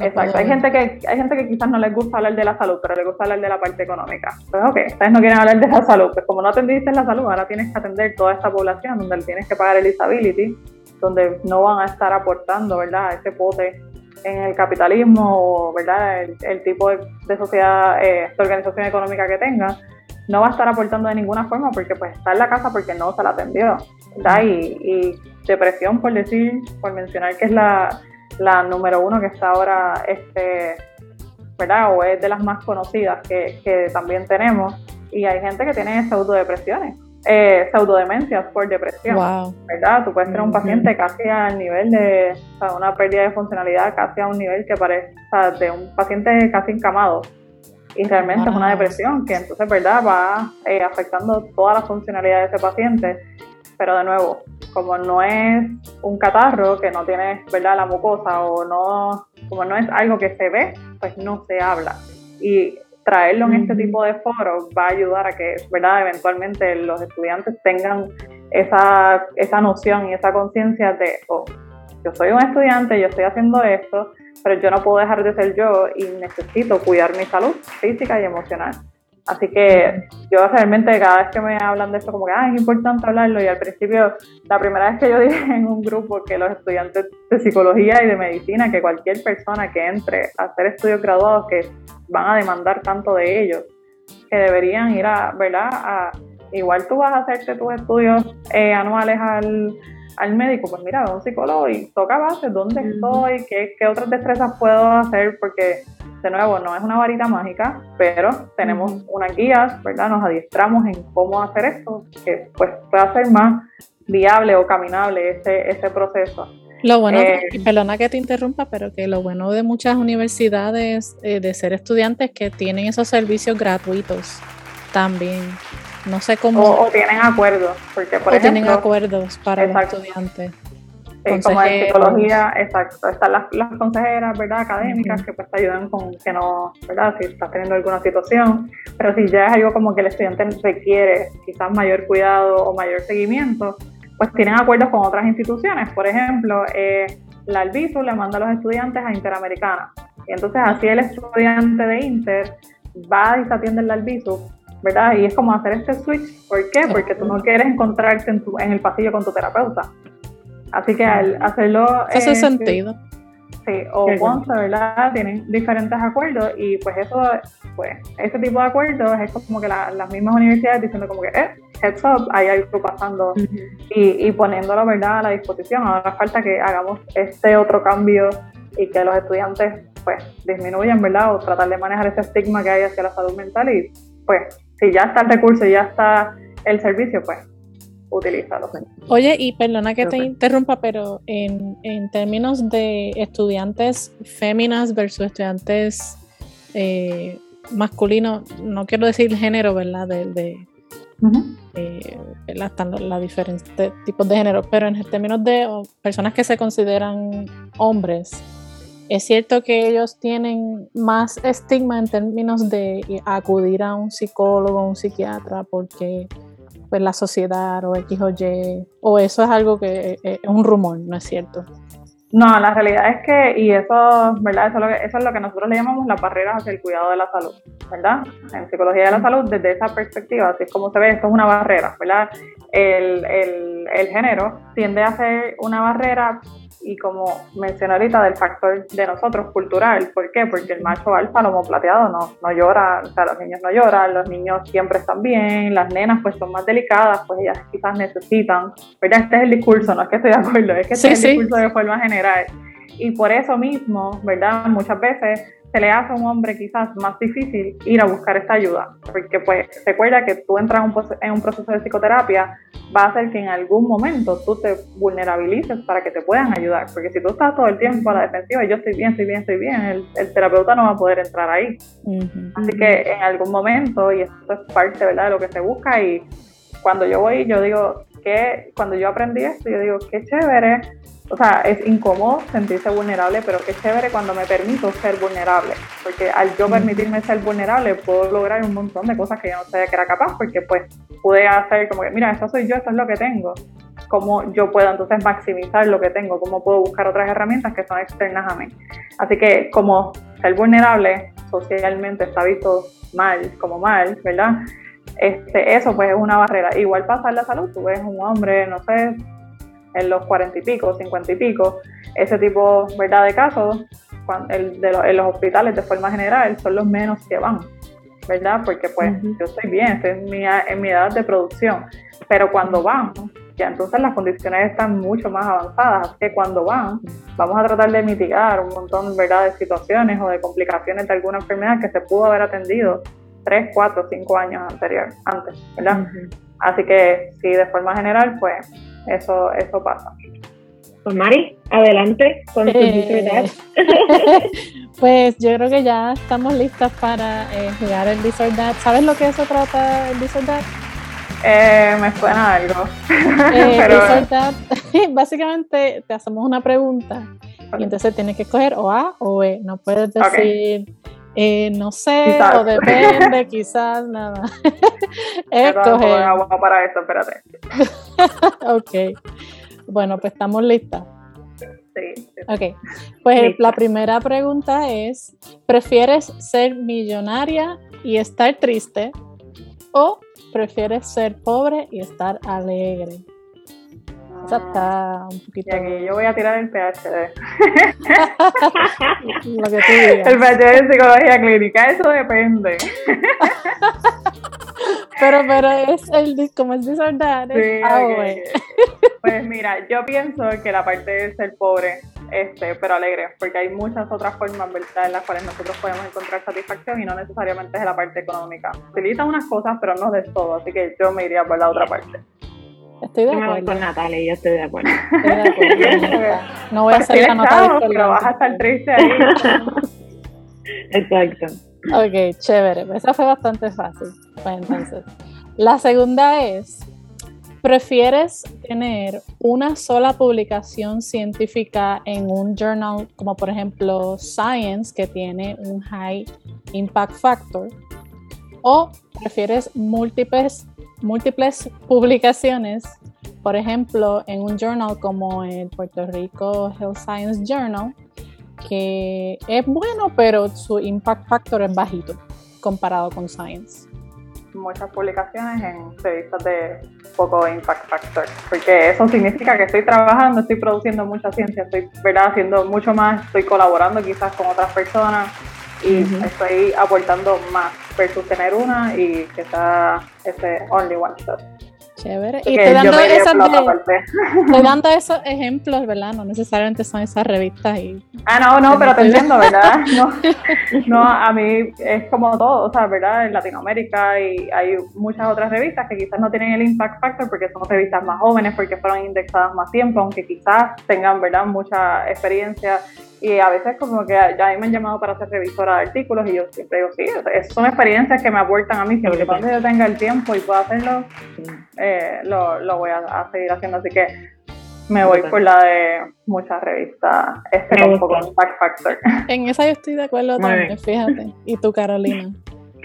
Exacto, hay gente que hay gente que quizás no les gusta hablar de la salud, pero les gusta hablar de la parte económica. Pues ok, ustedes no quieren hablar de la salud, pues como no atendiste la salud, ahora tienes que atender toda esta población donde tienes que pagar el disability, donde no van a estar aportando, ¿verdad?, ese pote en el capitalismo o ¿verdad? El, tipo de, sociedad, eh, de organización económica que tenga, no va a estar aportando de ninguna forma porque pues está en la casa porque no se la atendió. ¿verdad? Y, depresión, por decir, por mencionar que es la, la número uno que está ahora, este, ¿verdad? O es de las más conocidas que, que también tenemos. Y hay gente que tiene pseudodepresiones eh, pseudodemencias por depresión, ¿verdad? Tú puedes tener un paciente casi al nivel de, o sea, una pérdida de funcionalidad casi a un nivel que parece, o sea, de un paciente casi encamado. Y realmente es una depresión que entonces, ¿verdad? Va eh, afectando toda la funcionalidad de ese paciente. Pero de nuevo, como no es un catarro que no tiene, ¿verdad? La mucosa o no, como no es algo que se ve, pues no se habla. Y traerlo en este tipo de foros va a ayudar a que, ¿verdad? Eventualmente los estudiantes tengan esa, esa noción y esa conciencia de, oh, yo soy un estudiante, yo estoy haciendo esto, pero yo no puedo dejar de ser yo y necesito cuidar mi salud física y emocional. Así que yo realmente cada vez que me hablan de esto, como que ah, es importante hablarlo, y al principio, la primera vez que yo dije en un grupo que los estudiantes de psicología y de medicina, que cualquier persona que entre a hacer estudios graduados que van a demandar tanto de ellos, que deberían ir a, ¿verdad? Igual tú vas a hacerte tus estudios eh, anuales al, al, médico, pues mira, un psicólogo y toca base, ¿dónde estoy? ¿Qué, ¿Qué otras destrezas puedo hacer? Porque de nuevo, no es una varita mágica, pero tenemos unas guías, ¿verdad? Nos adiestramos en cómo hacer esto, que pues pueda ser más viable o caminable ese, ese proceso. Lo bueno, eh, perdona que te interrumpa, pero que lo bueno de muchas universidades eh, de ser estudiantes que tienen esos servicios gratuitos también. No sé cómo. O, tienen acuerdos, porque por o tienen acuerdos para los estudiantes como en psicología, exacto, están las, las consejeras, ¿verdad? Académicas que pues te ayudan con que no, ¿verdad? Si estás teniendo alguna situación, pero si ya es algo como que el estudiante requiere quizás mayor cuidado o mayor seguimiento, pues tienen acuerdos con otras instituciones. Por ejemplo, eh, la Albizu le manda a los estudiantes a Interamericana. Y entonces así el estudiante de Inter va y se atiende en la Albizu, ¿verdad? Y es como hacer este switch. ¿Por qué? Porque tú no quieres encontrarte en, tu, en el pasillo con tu terapeuta. Así que al hacerlo... Hace eh, sentido. Sí, o Ponce, ¿verdad? Tienen diferentes acuerdos y pues eso, pues ese tipo de acuerdos es como que las mismas universidades diciendo como que, eh, heads up, hay algo pasando y, y poniéndolo, ¿verdad?, a la disposición. Ahora falta que hagamos este otro cambio y que los estudiantes, pues, disminuyan, ¿verdad?, o tratar de manejar ese estigma que hay hacia la salud mental y, pues, si ya está el recurso y ya está el servicio, pues, utilízalo. Oye, y perdona que te interrumpa, pero en, en, términos de estudiantes féminas versus estudiantes eh, masculinos, no quiero decir género, ¿verdad? De, de eh, Están los diferentes tipos de género, pero en términos de personas que se consideran hombres, Es cierto que ellos tienen más estigma en términos de acudir a un psicólogo, un psiquiatra, porque pues la sociedad o X o Y, o eso es algo que eh, es un rumor, ¿no es cierto? No, la realidad es que, y eso, ¿verdad? Eso es, lo que, nosotros le llamamos las barreras hacia el cuidado de la salud, ¿verdad? En psicología de la salud, desde esa perspectiva, así es como se ve, esto es una barrera, ¿verdad? El género tiende a ser una barrera y como mencioné ahorita del factor de nosotros cultural, ¿por qué? Porque el macho alfa, lomo plateado, no, no llora, o sea, los niños no lloran, los niños siempre están bien, las nenas pues son más delicadas, pues ellas quizás necesitan, ¿verdad? Este es el discurso, no es que estoy de acuerdo, es que este es el discurso de forma general. Y por eso mismo, ¿verdad? Muchas veces se le hace a un hombre quizás más difícil ir a buscar esta ayuda, porque pues recuerda que tú entras en un, proceso de psicoterapia, va a hacer que en algún momento tú te vulnerabilices para que te puedan ayudar, porque si tú estás todo el tiempo a la defensiva, yo estoy bien, estoy bien, estoy bien, el, terapeuta no va a poder entrar ahí. Así que en algún momento, y esto es parte ¿verdad? de lo que se busca, y cuando yo voy, yo digo que cuando yo aprendí esto, yo digo, qué chévere o sea, es incómodo sentirse vulnerable, pero qué chévere cuando me permito ser vulnerable, porque al yo permitirme ser vulnerable puedo lograr un montón de cosas que yo no sabía que era capaz, porque pues pude hacer como que, mira, esto soy yo, esto es lo que tengo, cómo yo puedo entonces maximizar lo que tengo, cómo puedo buscar otras herramientas que son externas a mí. Así que como ser vulnerable socialmente está visto mal, como mal, ¿verdad? Este, eso pues es una barrera. Igual pasa en la salud, tú ves un hombre, no sé, en los cuarenta y pico, cincuenta y pico, ese tipo ¿verdad? de casos, el de en los hospitales de forma general, son los menos que van, ¿verdad? Porque pues yo estoy bien, estoy en mi, en mi edad de producción, pero cuando van, ya entonces las condiciones están mucho más avanzadas, así que cuando van, vamos a tratar de mitigar un montón ¿verdad? de situaciones o de complicaciones de alguna enfermedad que se pudo haber atendido tres, cuatro, cinco años anterior, antes, ¿verdad? Así que sí, de forma general, pues eso, eso pasa. Pues Mari, adelante con tu eh, Pues yo creo que ya estamos listas para eh, jugar el Disordat. ¿Sabes lo que se trata el Disordat? Eh, me suena algo. Eh, Pero... básicamente te hacemos una pregunta y entonces tienes que escoger o A o B. No puedes decir eh, no sé, o depende, quizás, nada. Escoger. agua para esto, espérate. ok. Bueno, pues estamos listas. Sí, Ok. Pues la primera pregunta es: ¿prefieres ser millonaria y estar triste? ¿O prefieres ser pobre y estar alegre? Esa está un poquito. Y aquí yo voy a tirar el PhD. Lo que tú digas. El PhD de psicología clínica, eso depende. pero, pero es el como es disordar. Sí, Pues mira, yo pienso que la parte de ser pobre, este, pero alegre, porque hay muchas otras formas, ¿verdad?, en las cuales nosotros podemos encontrar satisfacción y no necesariamente es la parte económica. Utiliza unas cosas, pero no de todo, así que yo me iría por la otra parte. Estoy de acuerdo. con Natalia, yo estoy de acuerdo. no voy a hacer la nota de vas a estar triste ahí. Exacto. Ok, chévere. Esa fue bastante fácil. Pues entonces, la segunda es, ¿prefieres tener una sola publicación científica en un journal como por ejemplo Science, que tiene un high impact factor? ¿O prefieres múltiples múltiples publicaciones, por ejemplo, en un journal como el Puerto Rico Health Science Journal, que es bueno, pero su impact factor es bajito comparado con Science. Muchas publicaciones en revistas de poco impact factor, porque eso significa que estoy trabajando, estoy produciendo mucha ciencia, estoy ¿verdad? haciendo mucho más, estoy colaborando quizás con otras personas y estoy aportando más versus tener una y que está ese only one shot. Chévere. y te dando, esas te dando esos ejemplos, ¿verdad? No necesariamente son esas revistas y... Ah, no, no, pero te entiendo, ¿verdad? No, no, a mí es como todo, o sea, ¿verdad? En Latinoamérica y hay muchas otras revistas que quizás no tienen el impact factor porque son revistas más jóvenes, porque fueron indexadas más tiempo, aunque quizás tengan, ¿verdad? Mucha experiencia y a veces como que ya a mí me han llamado para ser revisora de artículos y yo siempre digo, sí, son experiencias que me aportan a mí, siempre que cuando yo tenga el tiempo y pueda hacerlo, eh, lo, lo, voy a, seguir haciendo. Así que Me voy por la de muchas revistas. Este con poco Fact Factor. En esa yo estoy de acuerdo Muy también, bien. fíjate. ¿Y tú, Carolina?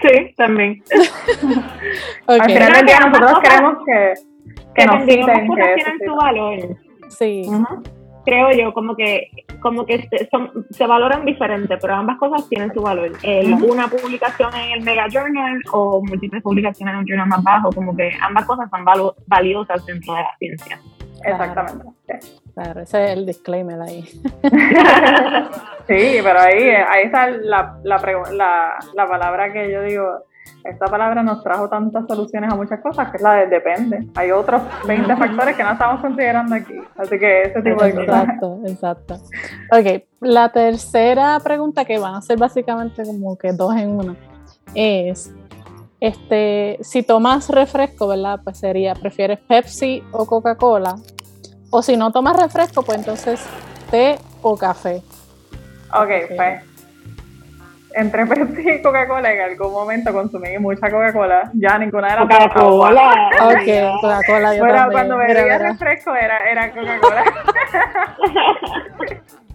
Sí, también. Ok, Al final del día que nosotros queremos que, que nos también ambas citen. cosas Que tienen su sí. valor. sí. Ujú. Creo yo, como que como que se, son- se valoran diferente, pero ambas cosas tienen su valor. El-. Una publicación en el Mega Journal o múltiples publicaciones en un journal más bajo, como que ambas cosas son valo- valiosas dentro de la ciencia. Exactamente. Sí. Claro, ese es el disclaimer ahí. Sí, pero ahí, ahí está la, la, la palabra que yo digo, esta palabra nos trajo tantas soluciones a muchas cosas, que es la de depende. Hay otros 20 factores que no estamos considerando aquí. Así que ese tipo de cosas. Exacto, exacto. Ok, la tercera pregunta que van a ser básicamente como que dos en una es, este, si tomas refresco, ¿verdad? Pues sería, ¿prefieres Pepsi o Coca-Cola? O si no tomas refresco, pues entonces té o café. Ok, pues entre Pepsi y Coca-Cola, en algún momento consumí mucha Coca-Cola, ya ninguna de las dos agua. Coca-Cola. Ok, Coca-Cola yo Bueno, también. cuando bebía refresco era, era Coca-Cola.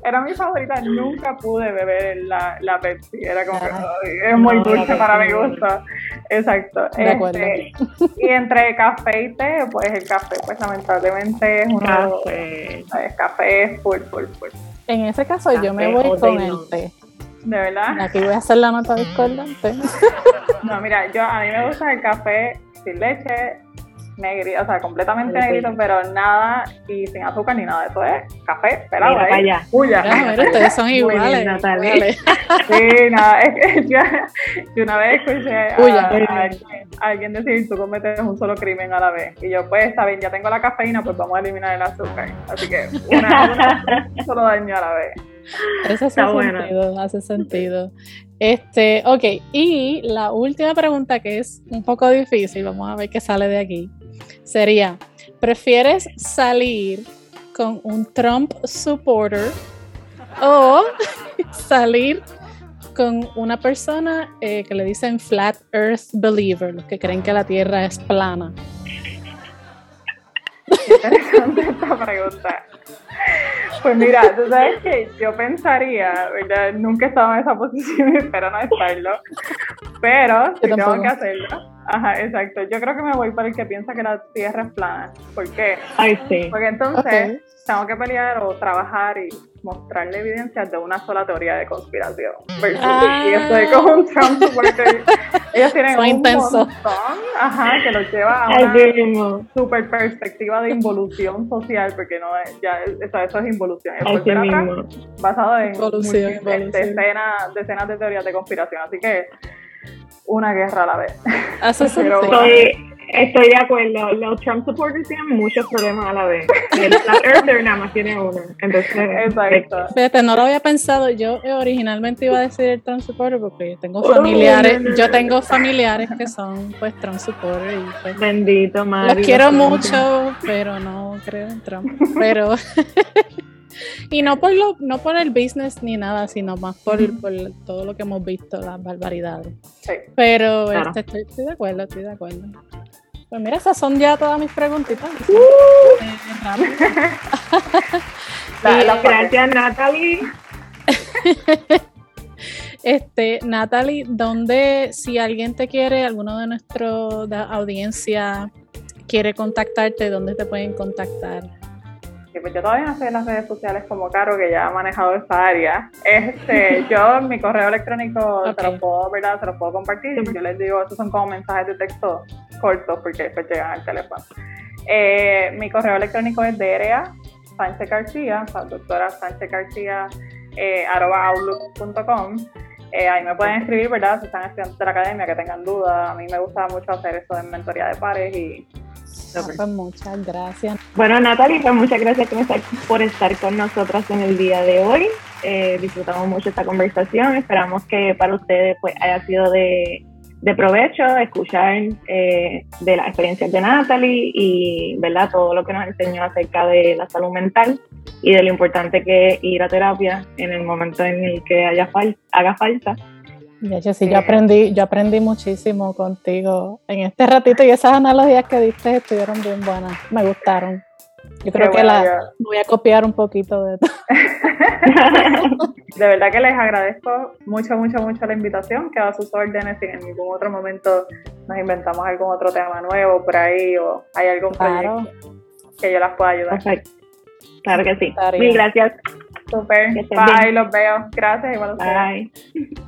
era mi favorita, nunca pude beber la, la Pepsi. Era como que es muy No, dulce para mi gusto. Exacto. Este, y entre café y té, pues el café, pues lamentablemente es uno de los Café. ¿sabes? café es full, full, full. En ese caso yo me voy con el long. té. De verdad. Aquí voy a hacer la nota discordante. No, mira, yo a mí me gusta el café sin leche, negrito, o sea, completamente negrito, pero nada y sin azúcar ni nada. Eso es café, pelado Mira allá. Mira, mira, ustedes son bien, iguales. Sí, nada, es que yo, yo una vez escuché a alguien decir, tú cometes un solo crimen a la vez. Y yo, pues, está bien, ya tengo la cafeína, pues vamos a eliminar el azúcar. Así que, una, una- un solo daño a la vez. Eso hace Está bueno. sentido, hace sentido. Este, ok, y la última pregunta que es un poco difícil, vamos a ver qué sale de aquí, sería, ¿prefieres salir con un Trump supporter o salir con una persona eh, que le dicen flat earth believer, los que creen que la Tierra es plana? Interesante esta pregunta. Pues mira, tú sabes que yo pensaría, ¿verdad? Nunca he estado en esa posición y espero no estarlo. Pero si tengo que hacerlo. Ajá, exacto. Yo creo que me voy por el que piensa que la Tierra es plana. ¿Por qué? Ay, sí. Porque entonces Ok. tengo que pelear o trabajar y mostrarle evidencias de una sola teoría de conspiración. Versus Ah. y estoy con un Trump supporter. Ellos tienen Son un intensos. montón, ajá, que los lleva a una super perspectiva de involución social, porque no es, ya, eso, eso es involución, es Ay, sí atrás, basado en decenas, decenas de teorías de conspiración, así que una guerra a la vez. Hace Pero-. Estoy, estoy de acuerdo. Los Trump supporters tienen muchos problemas a la vez. El Flat Earther nada más tiene uno. Entonces, Exacto. Fíjate, no lo había pensado. Yo eh, originalmente iba a decir el Trump supporter porque yo tengo Oh, familiares, no, no, yo tengo familiares que son pues Trump supporter y pues, Bendito, Mario. los quiero mucho, pero no creo en Trump. Pero y no por lo, no por el business ni nada, sino más por, por todo lo que hemos visto, las barbaridades. Sí. Pero Claro. este, estoy, estoy de acuerdo, estoy de acuerdo. Pues mira, esas son ya todas mis preguntitas. Uh. Rápido. La- la- Gracias, Natalie. Este, Natalie, ¿dónde, si alguien te quiere, alguno de nuestra audiencia quiere contactarte, dónde te pueden contactar? Sí, pues yo todavía no sé las redes sociales como Caro, que ya ha manejado esa área. Este, yo, mi correo electrónico, Ok. se los puedo, ¿verdad? Se los puedo compartir. Yo les digo, esos son como mensajes de texto cortos, porque después llegan al teléfono. Eh, mi correo electrónico es DRA Sánchez García, o sea, doctora Sánchez García, eh, arroba outlook.com. Eh, ahí me pueden escribir, ¿verdad? Si están estudiantes de la academia, que tengan dudas. A mí me gusta mucho hacer eso de mentoría de pares y Ah, pues muchas gracias. Bueno, Natalie, pues muchas gracias por estar, por estar con nosotras en el día de hoy. Eh, disfrutamos mucho esta conversación. Esperamos que para ustedes pues haya sido de, de provecho escuchar eh, de las experiencias de Natalie y verdad todo lo que nos enseñó acerca de la salud mental y de lo importante que es ir a terapia en el momento en el que haya fal- haga falta. Ya, yo sí, yo aprendí, yo aprendí muchísimo contigo en este ratito y esas analogías que diste estuvieron bien buenas, me gustaron. Yo creo que bueno, la yo- voy a copiar un poquito de De verdad que les agradezco mucho, mucho, mucho la invitación. Quedo a sus órdenes. Si en ningún otro momento nos inventamos algún otro tema nuevo por ahí o hay algún Claro. proyecto que yo las pueda ayudar. Perfecto. Claro que sí. Mil gracias. Super. Bye, bien. los veo. Gracias igual a ustedes. Bye.